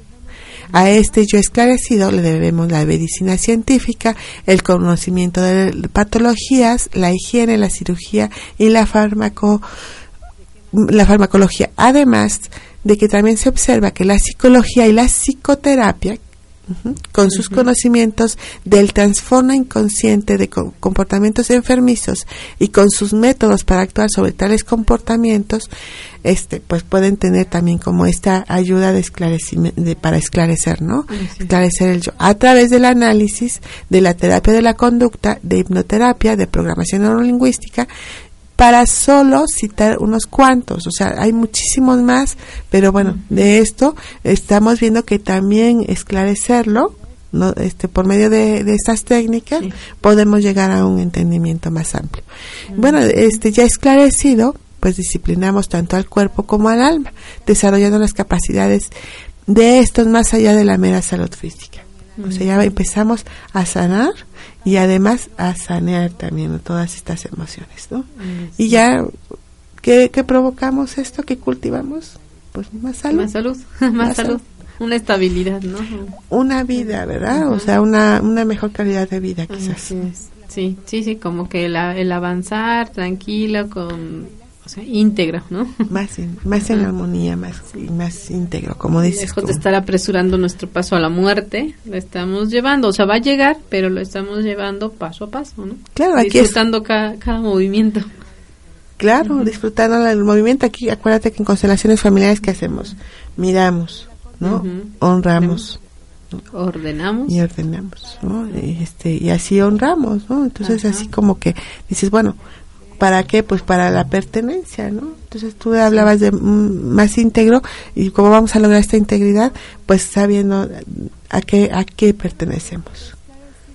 A este yo esclarecido le debemos la medicina científica, el conocimiento de patologías, la higiene, la cirugía y la, fármaco, la farmacología. Además de que también se observa que la psicología y la psicoterapia, con sus conocimientos del transformo inconsciente de comportamientos enfermizos y con sus métodos para actuar sobre tales comportamientos, este, pues pueden tener también como esta ayuda de esclarecimiento, para esclarecer, ¿no? Esclarecer el yo. A través del análisis de la terapia de la conducta, de hipnoterapia, de programación neurolingüística para solo citar unos cuantos, o sea, hay muchísimos más, pero bueno, de esto estamos viendo que también esclarecerlo, ¿no? este, por medio de, estas técnicas, podemos llegar a un entendimiento más amplio. Bueno, este, ya esclarecido, pues disciplinamos tanto al cuerpo como al alma, desarrollando las capacidades de estos más allá de la mera salud física. O sea, ya empezamos a sanar y además a sanear también todas estas emociones, ¿no? Y ya, ¿qué, provocamos esto? ¿Qué cultivamos? Pues más salud. Más salud, más, salud. Una estabilidad, ¿no? Una vida, ¿verdad? O sea, una, una mejor calidad de vida quizás. Sí, sí, sí, como que el avanzar tranquilo con sea, íntegro, ¿no? Más, más en armonía, más, más íntegro, como dices. Lejos de estar apresurando nuestro paso a la muerte, lo estamos llevando, o sea, va a llegar, pero lo estamos llevando paso a paso, ¿no? Claro, aquí Disfrutando cada, cada movimiento. Claro, disfrutando el movimiento. Aquí, acuérdate que en constelaciones familiares, ¿qué hacemos? Miramos, ¿no? Honramos. Ordenamos. Y ordenamos, ¿no? Este, y así honramos, ¿no? Entonces, así como que dices, bueno, ¿para qué? Pues para la pertenencia, ¿no? Entonces tú hablabas de más íntegro y cómo vamos a lograr esta integridad, pues sabiendo a qué, a qué pertenecemos.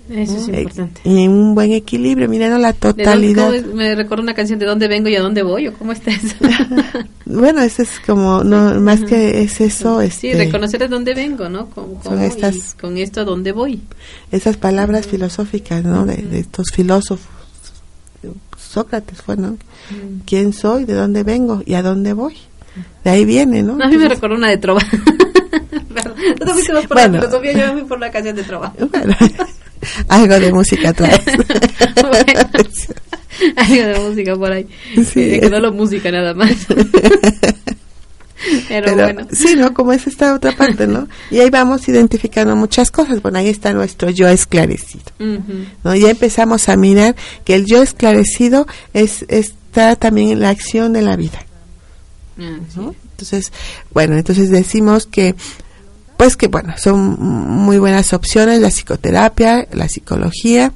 Eso es importante. Y un buen equilibrio, mirando la totalidad. me recuerdo una canción de dónde vengo y a dónde voy, o cómo está eso. bueno, eso es como, no, más que es eso. Sí, este, reconocer de dónde vengo, ¿no? Con, con esto a dónde voy. Esas palabras filosóficas, ¿no? De, estos filósofos. Sócrates fue, ¿no? ¿Quién soy? ¿De dónde vengo? ¿Y a dónde voy? De ahí viene, ¿no? a mí me recuerdo una de Trova. por bueno. la filosofía, yo me fui por la canción de Trova. algo de música atrás. algo de música por ahí. Sí. Que no lo música nada más. Pero, bueno. Sí, ¿no? Como es esta otra parte, ¿no? Y ahí vamos identificando muchas cosas. Bueno, ahí está nuestro yo esclarecido. ¿no? Ya empezamos a mirar que el yo esclarecido es está también en la acción de la vida. Ah, entonces, bueno, entonces decimos que pues que bueno, son muy buenas opciones la psicoterapia, la psicología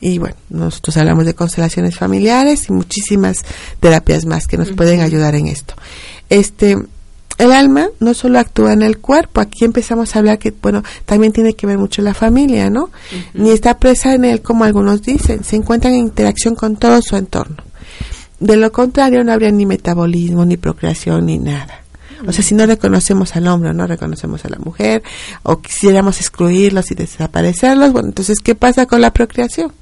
y bueno, nosotros hablamos de constelaciones familiares y muchísimas terapias más que nos pueden ayudar en esto. Este el alma no solo actúa en el cuerpo, aquí empezamos a hablar que, bueno, también tiene que ver mucho la familia, ¿no? Ni está presa en él, como algunos dicen, se encuentra en interacción con todo su entorno. De lo contrario, no habría ni metabolismo, ni procreación, ni nada. O sea, si no reconocemos al hombre o no reconocemos a la mujer, o quisiéramos excluirlos y desaparecerlos, bueno, entonces, ¿qué pasa con la procreación?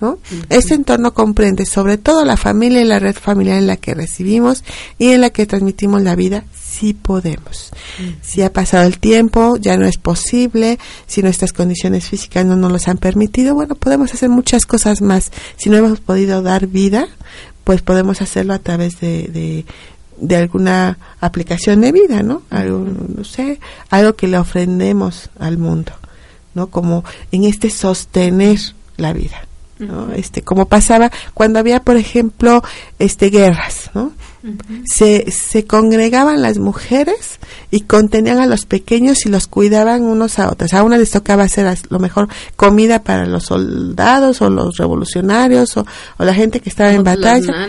¿No? Este entorno comprende sobre todo la familia y la red familiar en la que recibimos y en la que transmitimos la vida si podemos. Si ha pasado el tiempo, ya no es posible, si nuestras condiciones físicas no nos los han permitido, bueno, podemos hacer muchas cosas más. Si no hemos podido dar vida, pues podemos hacerlo a través de, de alguna aplicación de vida, ¿no? Algo, no sé, algo que le ofrendemos al mundo, ¿no? Como en este sostener la vida, ¿no? Este, como pasaba cuando había, por ejemplo, este guerras, ¿no? Se, se congregaban las mujeres y contenían a los pequeños y los cuidaban unos a otros. A una les tocaba hacer lo mejor comida para los soldados o los revolucionarios o, la gente que estaba en batalla.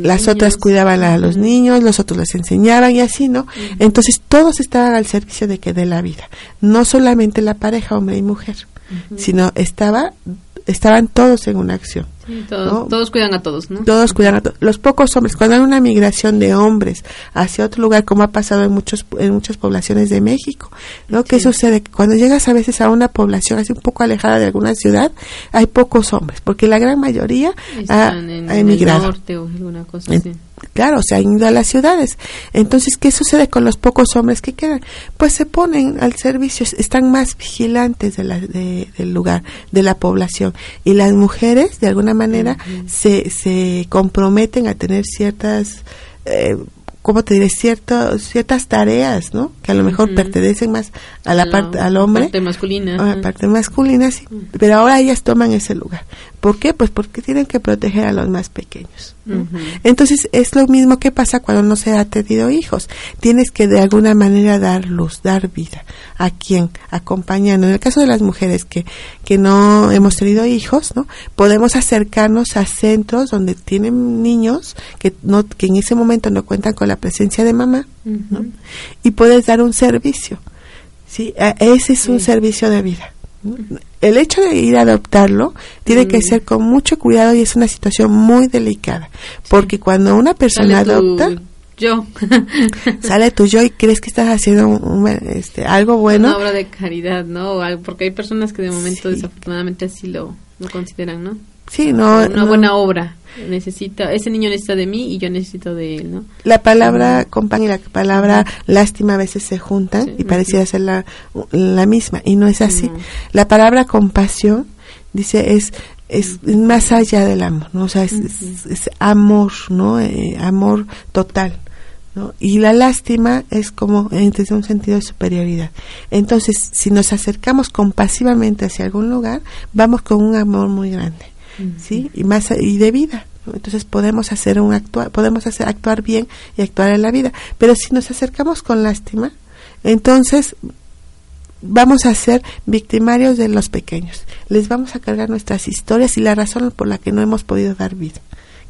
Las, otras cuidaban a los niños, los otros les enseñaban y así, ¿no? Entonces todos estaban al servicio de que de la vida. No solamente la pareja, hombre y mujer, sino estaba estaban todos en una acción. Todos, cuidan a todos, ¿no? Todos cuidan a todos. Los pocos hombres, cuando hay una migración de hombres hacia otro lugar, como ha pasado en muchos en muchas poblaciones de México, ¿no? ¿Qué sucede? Cuando llegas a veces a una población así un poco alejada de alguna ciudad, hay pocos hombres, porque la gran mayoría ha, emigrado. Claro, se han ido a las ciudades. Entonces, ¿qué sucede con los pocos hombres que quedan? Pues se ponen al servicio, están más vigilantes de la, del lugar, de la población. Y las mujeres, de alguna manera, se, se comprometen a tener ciertas... Eh, ¿cómo te diré? Cierto, ciertas tareas, ¿no? Que a lo mejor pertenecen más a la parte, al hombre. Parte masculina. A la parte masculina, sí. Pero ahora ellas toman ese lugar. ¿Por qué? Pues porque tienen que proteger a los más pequeños. Entonces es lo mismo que pasa cuando no se ha tenido hijos. Tienes que de alguna manera dar luz, dar vida. ¿A quién? Acompañando. En el caso de las mujeres que, que no hemos tenido hijos, ¿no? Podemos acercarnos a centros donde tienen niños que, no, que en ese momento no cuentan con la presencia de mamá, Y puedes dar un servicio. ¿sí? Ese es un servicio de vida el hecho de ir a adoptarlo tiene que mm. ser con mucho cuidado y es una situación muy delicada, porque cuando una persona adopta yo sale tu yo y crees que estás haciendo este, algo bueno. Una obra de caridad, ¿no? Porque hay personas que de momento desafortunadamente así lo, lo consideran, ¿no? Sí, no. Una buena obra. Necesita, ese niño necesita de mí y yo necesito de él, ¿no? La palabra compañía y la palabra lástima a veces se juntan y parecía ser la, la, misma y no es así. La palabra compasión dice es es más allá del amor, ¿no? O sea, es, es, amor, ¿no? Eh, amor total. ¿no? Y la lástima es como desde un sentido de superioridad. Entonces, si nos acercamos compasivamente hacia algún lugar, vamos con un amor muy grande. ¿Sí? Y más y de vida, Entonces podemos hacer un actuar, podemos hacer actuar bien y actuar en la vida. Pero si nos acercamos con lástima, entonces vamos a ser victimarios de los pequeños. Les vamos a cargar nuestras historias y la razón por la que no hemos podido dar vida,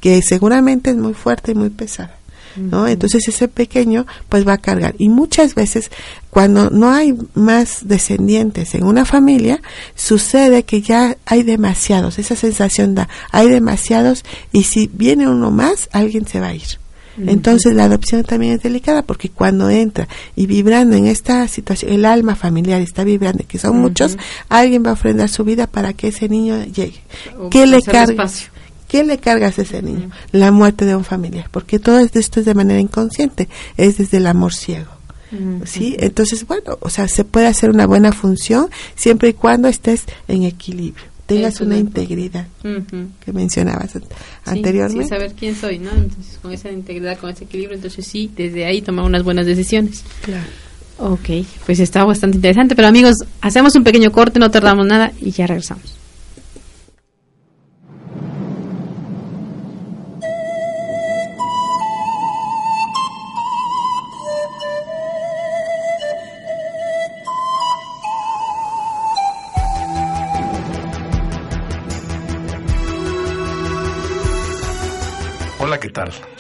que seguramente es muy fuerte y muy pesada. ¿No? Entonces ese pequeño pues va a cargar. Y muchas veces cuando no hay más descendientes en una familia, sucede que ya hay demasiados, esa sensación da, hay demasiados y si viene uno más, alguien se va a ir. Entonces la adopción también es delicada porque cuando entra y vibrando en esta situación, el alma familiar está vibrando, que son muchos, alguien va a ofrendar su vida para que ese niño llegue. ¿Qué le carga? ¿Qué le cargas a ese niño? La muerte de un familiar, porque todo esto es de manera inconsciente, es desde el amor ciego. ¿Sí? Entonces, bueno, o sea, se puede hacer una buena función siempre y cuando estés en equilibrio, tengas una integridad que mencionabas anteriormente. Sí, saber quién soy, ¿no? Entonces, con esa integridad, con ese equilibrio, entonces sí, desde ahí tomar unas buenas decisiones. Claro. Ok, pues está bastante interesante, pero amigos, hacemos un pequeño corte, no tardamos nada y ya regresamos.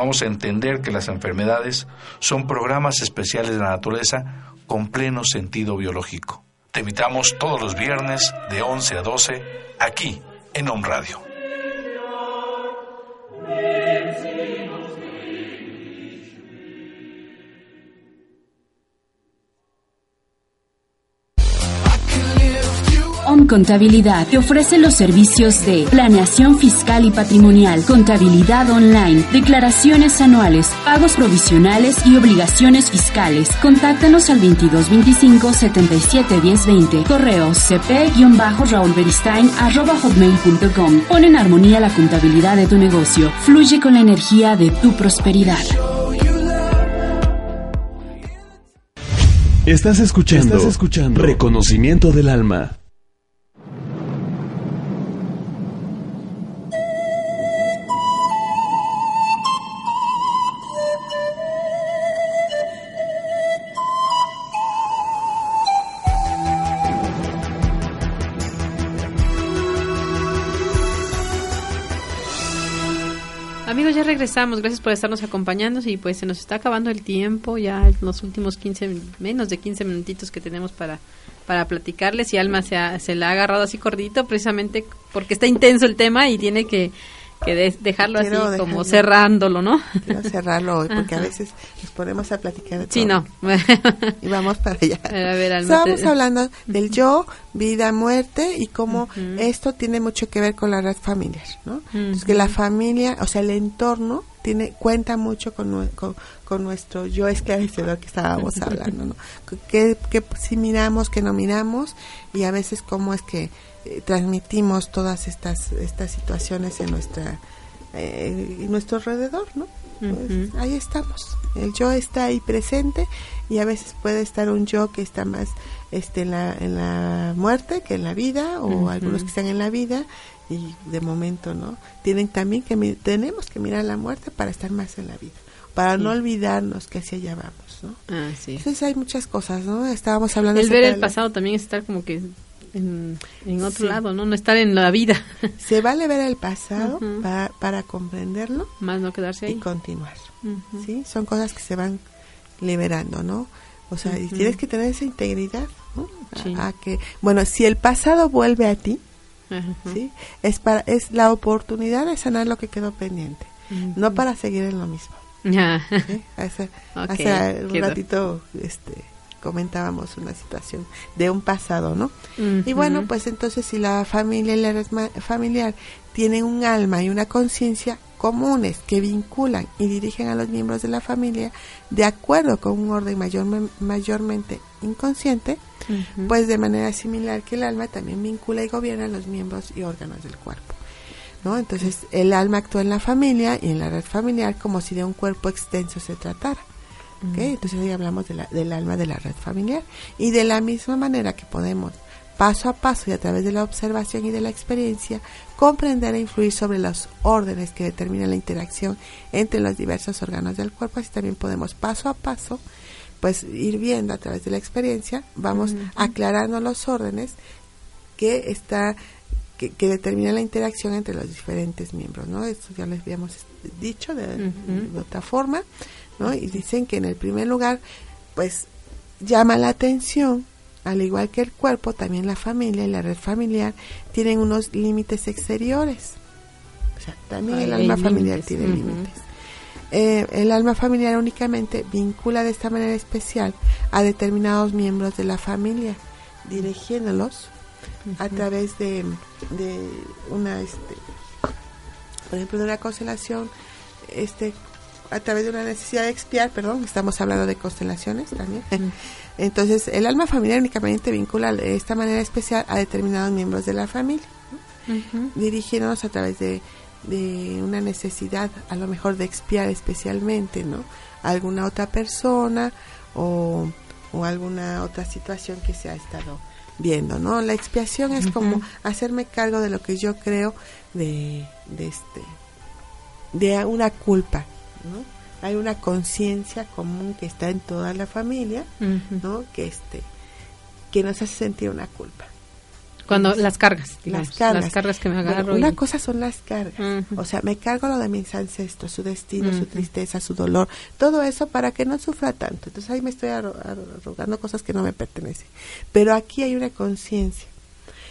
Vamos a entender que las enfermedades son programas especiales de la naturaleza con pleno sentido biológico. Te invitamos todos los viernes de 11 a 12 aquí en Home Radio. Om Contabilidad te ofrece los servicios de planeación fiscal y patrimonial, contabilidad online, declaraciones anuales, pagos provisionales y obligaciones fiscales. Contáctanos al 2225 77 1020. Correo cp-raulberistain arroba hotmail.com. Pon en armonía la contabilidad de tu negocio. Fluye con la energía de tu prosperidad. Estás escuchando, Estás escuchando Reconocimiento del Alma. Regresamos. Gracias por estarnos acompañando. Y pues se nos está acabando el tiempo. Ya los últimos 15, menos de 15 minutitos que tenemos para, para platicarles. Y Alma se, ha, se la ha agarrado así cortito, precisamente porque está intenso el tema y tiene que, que de- dejarlo así como cerrándolo, ¿no? Quiero cerrarlo hoy porque a veces nos ponemos a platicar de Sí, todo. no. y vamos para allá. A ver, Estábamos hablando del yo, vida, muerte y cómo esto tiene mucho que ver con la red familiar, ¿no? Entonces, que la familia, o sea, el entorno tiene cuenta mucho con, con, con nuestro yo esclarecedor que estábamos hablando, ¿no? Que, que si miramos, que no miramos y a veces cómo es que eh, transmitimos todas estas estas situaciones en nuestra eh, en nuestro alrededor, ¿no? Pues, ahí estamos. El yo está ahí presente y a veces puede estar un yo que está más este en la, en la muerte que en la vida o algunos que están en la vida y de momento no tienen también que tenemos que mirar la muerte para estar más en la vida para Sí. no olvidarnos que hacia allá vamos ¿no? Ah, sí. entonces hay muchas cosas no estábamos hablando El ver el la- pasado también es estar como que en, en otro Sí. lado, ¿no? No estar en la vida. se vale ver el pasado Ujú. pa- para comprenderlo Más no quedarse y ahí. continuar Ujú. ¿sí? Son cosas que se van liberando, ¿no? O sea, y tienes que tener esa integridad, ¿no? A- Sí. A, que, bueno, si el pasado vuelve a ti. ¿sí? Es para es la oportunidad de sanar lo que quedó pendiente, no para seguir en lo mismo. Ya. ¿sí? Hace, hace un quedó. ratito este comentábamos una situación de un pasado, ¿no? Y bueno, pues entonces si la familia y la red familiar tienen un alma y una conciencia comunes que vinculan y dirigen a los miembros de la familia de acuerdo con un orden mayor, mayormente inconsciente, pues de manera similar que el alma también vincula y gobierna los miembros y órganos del cuerpo. ¿no? Entonces el alma actúa en la familia y en la red familiar como si de un cuerpo extenso se tratara. Entonces ahí hablamos de la, del alma de la red familiar. Y de la misma manera que podemos paso a paso y a través de la observación y de la experiencia, comprender e influir sobre los órdenes que determinan la interacción entre los diversos órganos del cuerpo, así también podemos paso a paso pues ir viendo a través de la experiencia, vamos aclarando los órdenes que está que, determinan la interacción entre los diferentes miembros, ¿no? Esto ya les habíamos dicho de, de otra forma, ¿no? Y dicen que en el primer lugar, pues llama la atención al igual que el cuerpo, también la familia y la red familiar tienen unos límites exteriores. O sea, también el alma familiar tiene límites. Eh, el alma familiar únicamente vincula de esta manera especial a determinados miembros de la familia, dirigiéndolos a través de, de una, este, por ejemplo, de una constelación, este, a través de una necesidad de expiar, perdón, estamos hablando de constelaciones también. Entonces, el alma familiar únicamente vincula de esta manera especial a determinados miembros de la familia, dirigiéndonos a través de, de, una necesidad, a lo mejor de expiar especialmente, ¿no? A alguna otra persona o, o alguna otra situación que se ha estado viendo, ¿no? La expiación es como hacerme cargo de lo que yo creo de, de este de una culpa, ¿no? hay una conciencia común que está en toda la familia, ¿no? Que este que nos hace sentir una culpa. Cuando las cargas, las cargas, que me agarro. una cosa son las cargas, o sea, me cargo lo de mis ancestros, su destino, su tristeza, su dolor, todo eso para que no sufra tanto. Entonces ahí me estoy arrogando cosas que no me pertenecen. Pero aquí hay una conciencia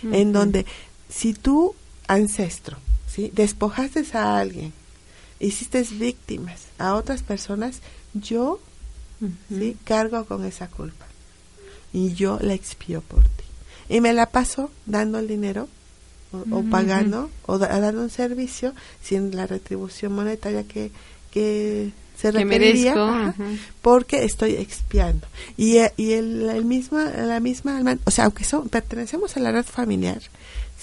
en donde si tú ancestro, ¿sí? despojaste a alguien hiciste víctimas a otras personas, yo ¿sí? cargo con esa culpa. Y yo la expío por ti. Y me la paso dando el dinero o, pagando o dando un servicio sin la retribución monetaria que, que se requeriría porque estoy expiando y, y el, el misma la misma o sea aunque son, pertenecemos a la red familiar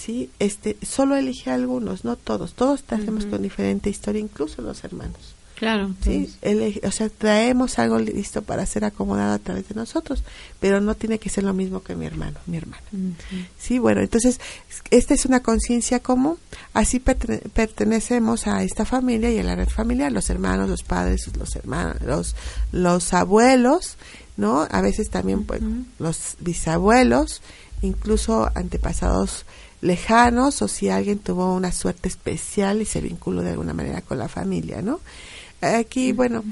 sí este solo elige algunos no todos. Todos tenemos con diferente historia incluso los hermanos. Claro sí o sea traemos algo listo para ser acomodado a través de nosotros pero no tiene que ser lo mismo que mi hermano mi hermana. Sí bueno entonces esta es una conciencia común. Así pertenecemos a esta familia y a la red familiar los hermanos los padres los hermanos los los abuelos no a veces también pues los bisabuelos incluso antepasados lejanos o si alguien tuvo una suerte especial y se vinculó de alguna manera con la familia, ¿no? Aquí, bueno,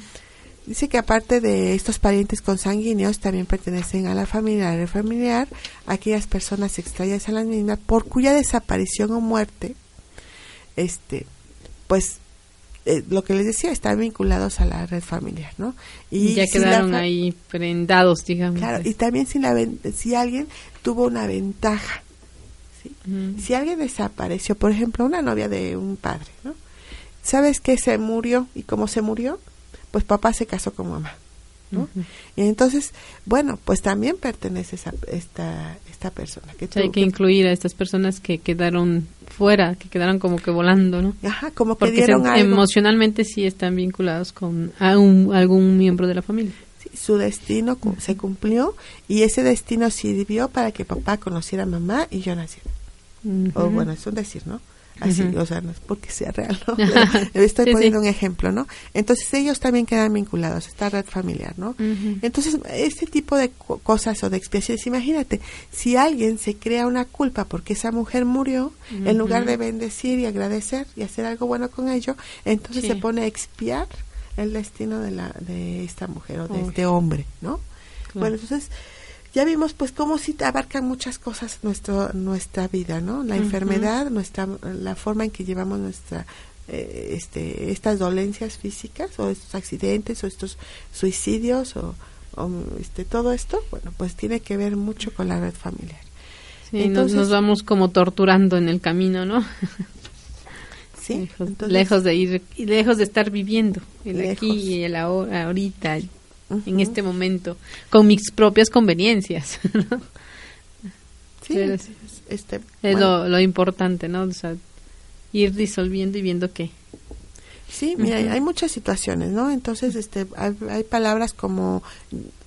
dice que aparte de estos parientes consanguíneos, también pertenecen a la familia familiar, aquellas personas extrañas a la misma, por cuya desaparición o muerte, este, pues eh, lo que les decía, están vinculados a la red familiar, ¿no? Y ya quedaron ahí prendados, digamos. Claro, y también si, la, si alguien tuvo una ventaja si alguien desapareció, por ejemplo, una novia de un padre, ¿no? ¿Sabes que se murió? ¿Y cómo se murió? Pues papá se casó con mamá. ¿no? Y entonces, bueno, pues también pertenece a esta, esta persona. Que hay que, incluir a estas personas que quedaron fuera, que quedaron como que volando, ¿no? Ajá, como que dieron emocionalmente sí están vinculados con algún miembro de la familia. Su destino se cumplió y ese destino sirvió para que papá conociera a mamá y yo naciera. O bueno, es un decir, ¿no? Así, o sea, no es porque sea real, ¿no? estoy poniendo un ejemplo, ¿no? Entonces ellos también quedan vinculados, esta red familiar, ¿no? Entonces, este tipo de cosas o de expiaciones, imagínate, si alguien se crea una culpa porque esa mujer murió, en lugar de bendecir y agradecer y hacer algo bueno con ello, entonces se pone a expiar el destino de la de esta mujer o de este hombre, ¿no? Bueno, entonces ya vimos pues cómo sí abarcan muchas cosas nuestro, nuestra vida, ¿no? La enfermedad, nuestra, la forma en que llevamos nuestra, eh, este, estas dolencias físicas o estos accidentes o estos suicidios o, este, todo esto, bueno, pues tiene que ver mucho con la red familiar. Sí, Entonces, nos, vamos como torturando en el camino, ¿no? Sí, lejos, de ir, lejos de estar viviendo el aquí y el ahora, ahorita, en este momento, con mis propias conveniencias. Sí, este, es lo, lo, importante, ¿no? O sea, ir disolviendo y viendo qué. Sí, mira, hay muchas situaciones, ¿no? Entonces, este, hay, palabras como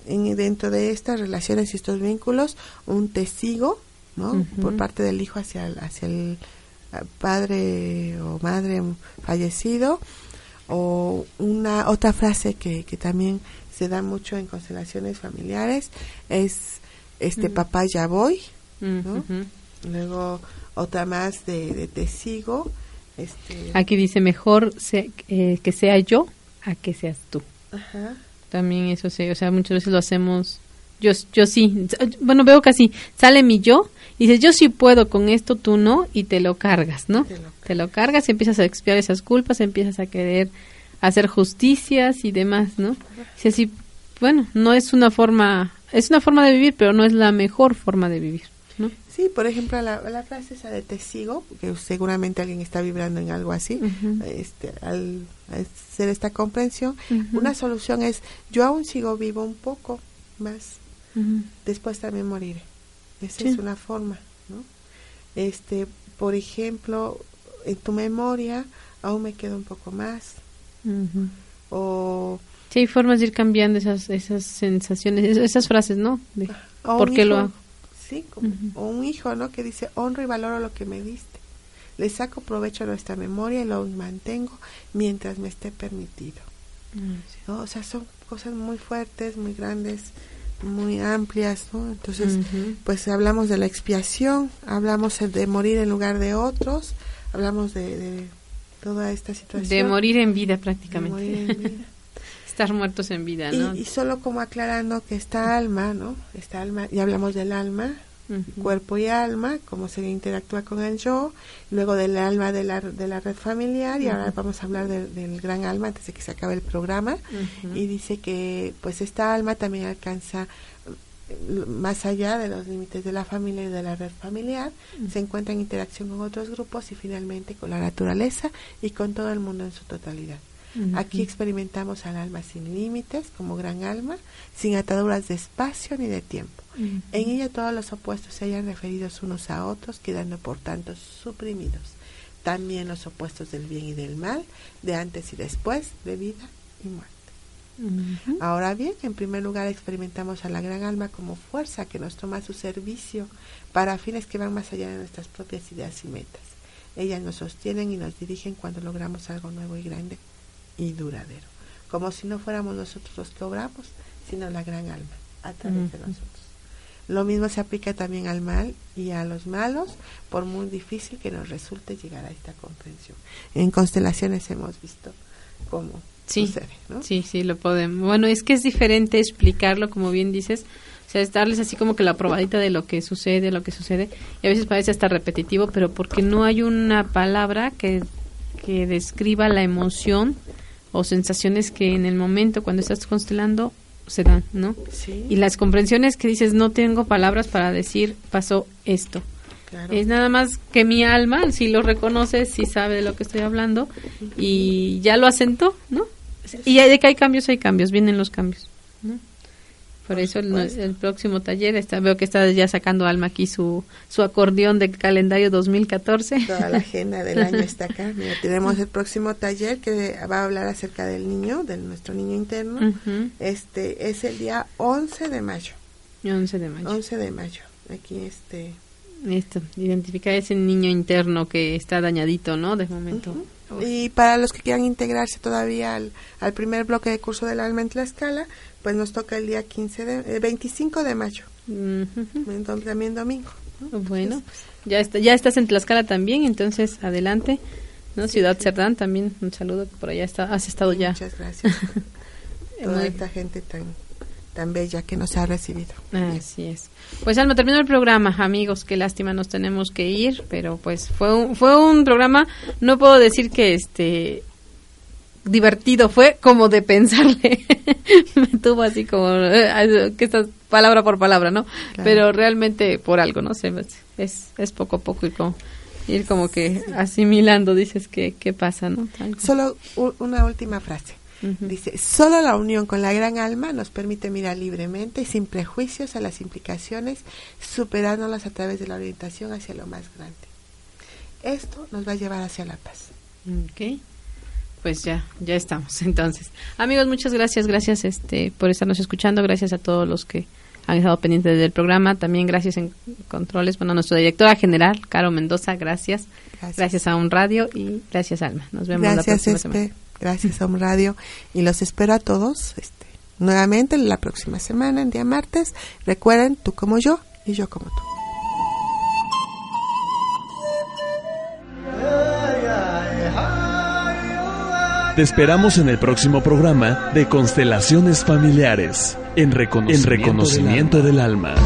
en, dentro de estas relaciones y estos vínculos, un testigo, ¿no? Por parte del hijo hacia el, hacia el padre o madre fallecido, o una otra frase que, que también se da mucho en constelaciones familiares es este papá ya voy, ¿no? Luego otra más de, de te sigo este, Aquí dice mejor eh, que sea yo a que seas tú. También eso sí, o sea, muchas veces lo hacemos. Yo, yo sí, bueno, veo así, sale mi yo, y dices, yo sí puedo con esto, tú no, y te lo cargas, ¿no? Te lo, cargas y empiezas a expiar esas culpas, empiezas a querer hacer justicias y demás, ¿no? Si así, bueno, no es una forma, es una forma de vivir, pero no es la mejor forma de vivir. Sí, por ejemplo, la, la, frase esa de te sigo, que seguramente alguien está vibrando en algo así, este, al, hacer esta comprensión, una solución es, yo aún sigo vivo un poco más, después también moriré. Esa es una forma, ¿no? Este, por ejemplo, en tu memoria aún me queda un poco más. O Sí, hay formas de ir cambiando esas esas sensaciones, esas frases, ¿no? De, ¿Por qué lo hago? ¿sí? O un hijo, ¿no? Que dice, honro y valoro lo que me diste. Le saco provecho a nuestra memoria y lo mantengo mientras me esté permitido. ¿no? O sea, son cosas muy fuertes, muy grandes, muy amplias, ¿no? Entonces, pues hablamos de la expiación, hablamos de morir en lugar de otros, hablamos de, toda esta situación. De morir en vida prácticamente. estar muertos en vida, ¿no? Y, solo como aclarando que esta alma, ¿no? Esta alma, ya hablamos del alma, cuerpo y alma, cómo se interactúa con el yo, luego del alma de la, de la red familiar y ahora vamos a hablar del gran alma antes de que se acabe el programa. Y dice que pues esta alma también alcanza mm, más allá de los límites de la familia y de la red familiar, se encuentra en interacción con otros grupos y finalmente con la naturaleza y con todo el mundo en su totalidad. Aquí experimentamos al alma sin límites, como gran alma, sin ataduras de espacio ni de tiempo. En ella todos los opuestos se hallan referidos unos a otros, quedando por tanto suprimidos. También los opuestos del bien y del mal, de antes y después, de vida y muerte. Ahora bien, en primer lugar experimentamos a la gran alma como fuerza que nos toma a su servicio para fines que van más allá de nuestras propias ideas y metas. Ellas nos sostienen y nos dirigen cuando logramos algo nuevo y grande y duradero, como si no fuéramos nosotros los que obramos, sino la gran alma a través de nosotros. Lo mismo se aplica también al mal y a los malos, por muy difícil que nos resulte llegar a esta comprensión. En constelaciones hemos visto cómo sucede, ¿no? Sí, sí, lo podemos. Bueno, es que es diferente explicarlo, como bien dices, o sea, es darles así como que la probadita de lo que sucede, lo que sucede, y a veces parece hasta repetitivo, pero porque no hay una palabra que, que describa la emoción o sensaciones que en el momento cuando estás constelando se dan, ¿no? Sí. Y las comprensiones que dices, no tengo palabras para decir, pasó esto. Es nada más que mi alma, si lo reconoce, si sabe de lo que estoy hablando y ya lo asentó, ¿no? Y de que hay cambios, hay cambios, vienen los cambios. ¿no? Por, eso el, próximo taller, está, veo que está ya sacando Alma aquí su, su acordeón del calendario 2014. Toda la agenda del año está acá. Mira, tenemos el próximo taller que va a hablar acerca del niño, de nuestro niño interno. Este es el día 11 de mayo. 11 de mayo. 11 de mayo. Aquí este esto, identificar ese niño interno que está dañadito, ¿no? De momento. Y para los que quieran integrarse todavía al, al, primer bloque de curso del alma en Tlaxcala, pues nos toca el día 15 de, 25 eh, de mayo, entonces, también domingo. Bueno, ya está, ya estás en Tlaxcala también, entonces adelante. ¿no? Ciudad Cerdán también, un saludo, por allá está, has estado ya. Muchas gracias. Toda esta gente tan tan bella que nos ha recibido. Así es. Pues Alma, terminó el programa, amigos, qué lástima nos tenemos que ir, pero pues fue un, fue un programa, no puedo decir que este divertido fue como de pensarle. Me tuvo así como eh, que estás palabra por palabra, ¿no? Pero realmente por algo, no sé, es, es poco a poco y como ir como que asimilando, dices que qué pasa, ¿no? Solo una última frase. Dice, solo la unión con la gran alma nos permite mirar libremente y sin prejuicios a las implicaciones, superándolas a través de la orientación hacia lo más grande. Esto nos va a llevar hacia la paz. Ok pues ya, ya estamos. Entonces, amigos, muchas gracias, gracias este por estarnos escuchando, gracias a todos los que han estado pendientes del programa, también gracias en controles, bueno, a nuestra directora general, Caro Mendoza, gracias. Gracias, a Un Radio y gracias Alma. Nos vemos la próxima este, semana. Gracias a Un Radio y los espero a todos este nuevamente la próxima semana, en día martes. Recuerden, tú como yo y yo como tú. Te esperamos en el próximo programa de Constelaciones Familiares, en reconocimiento, del alma.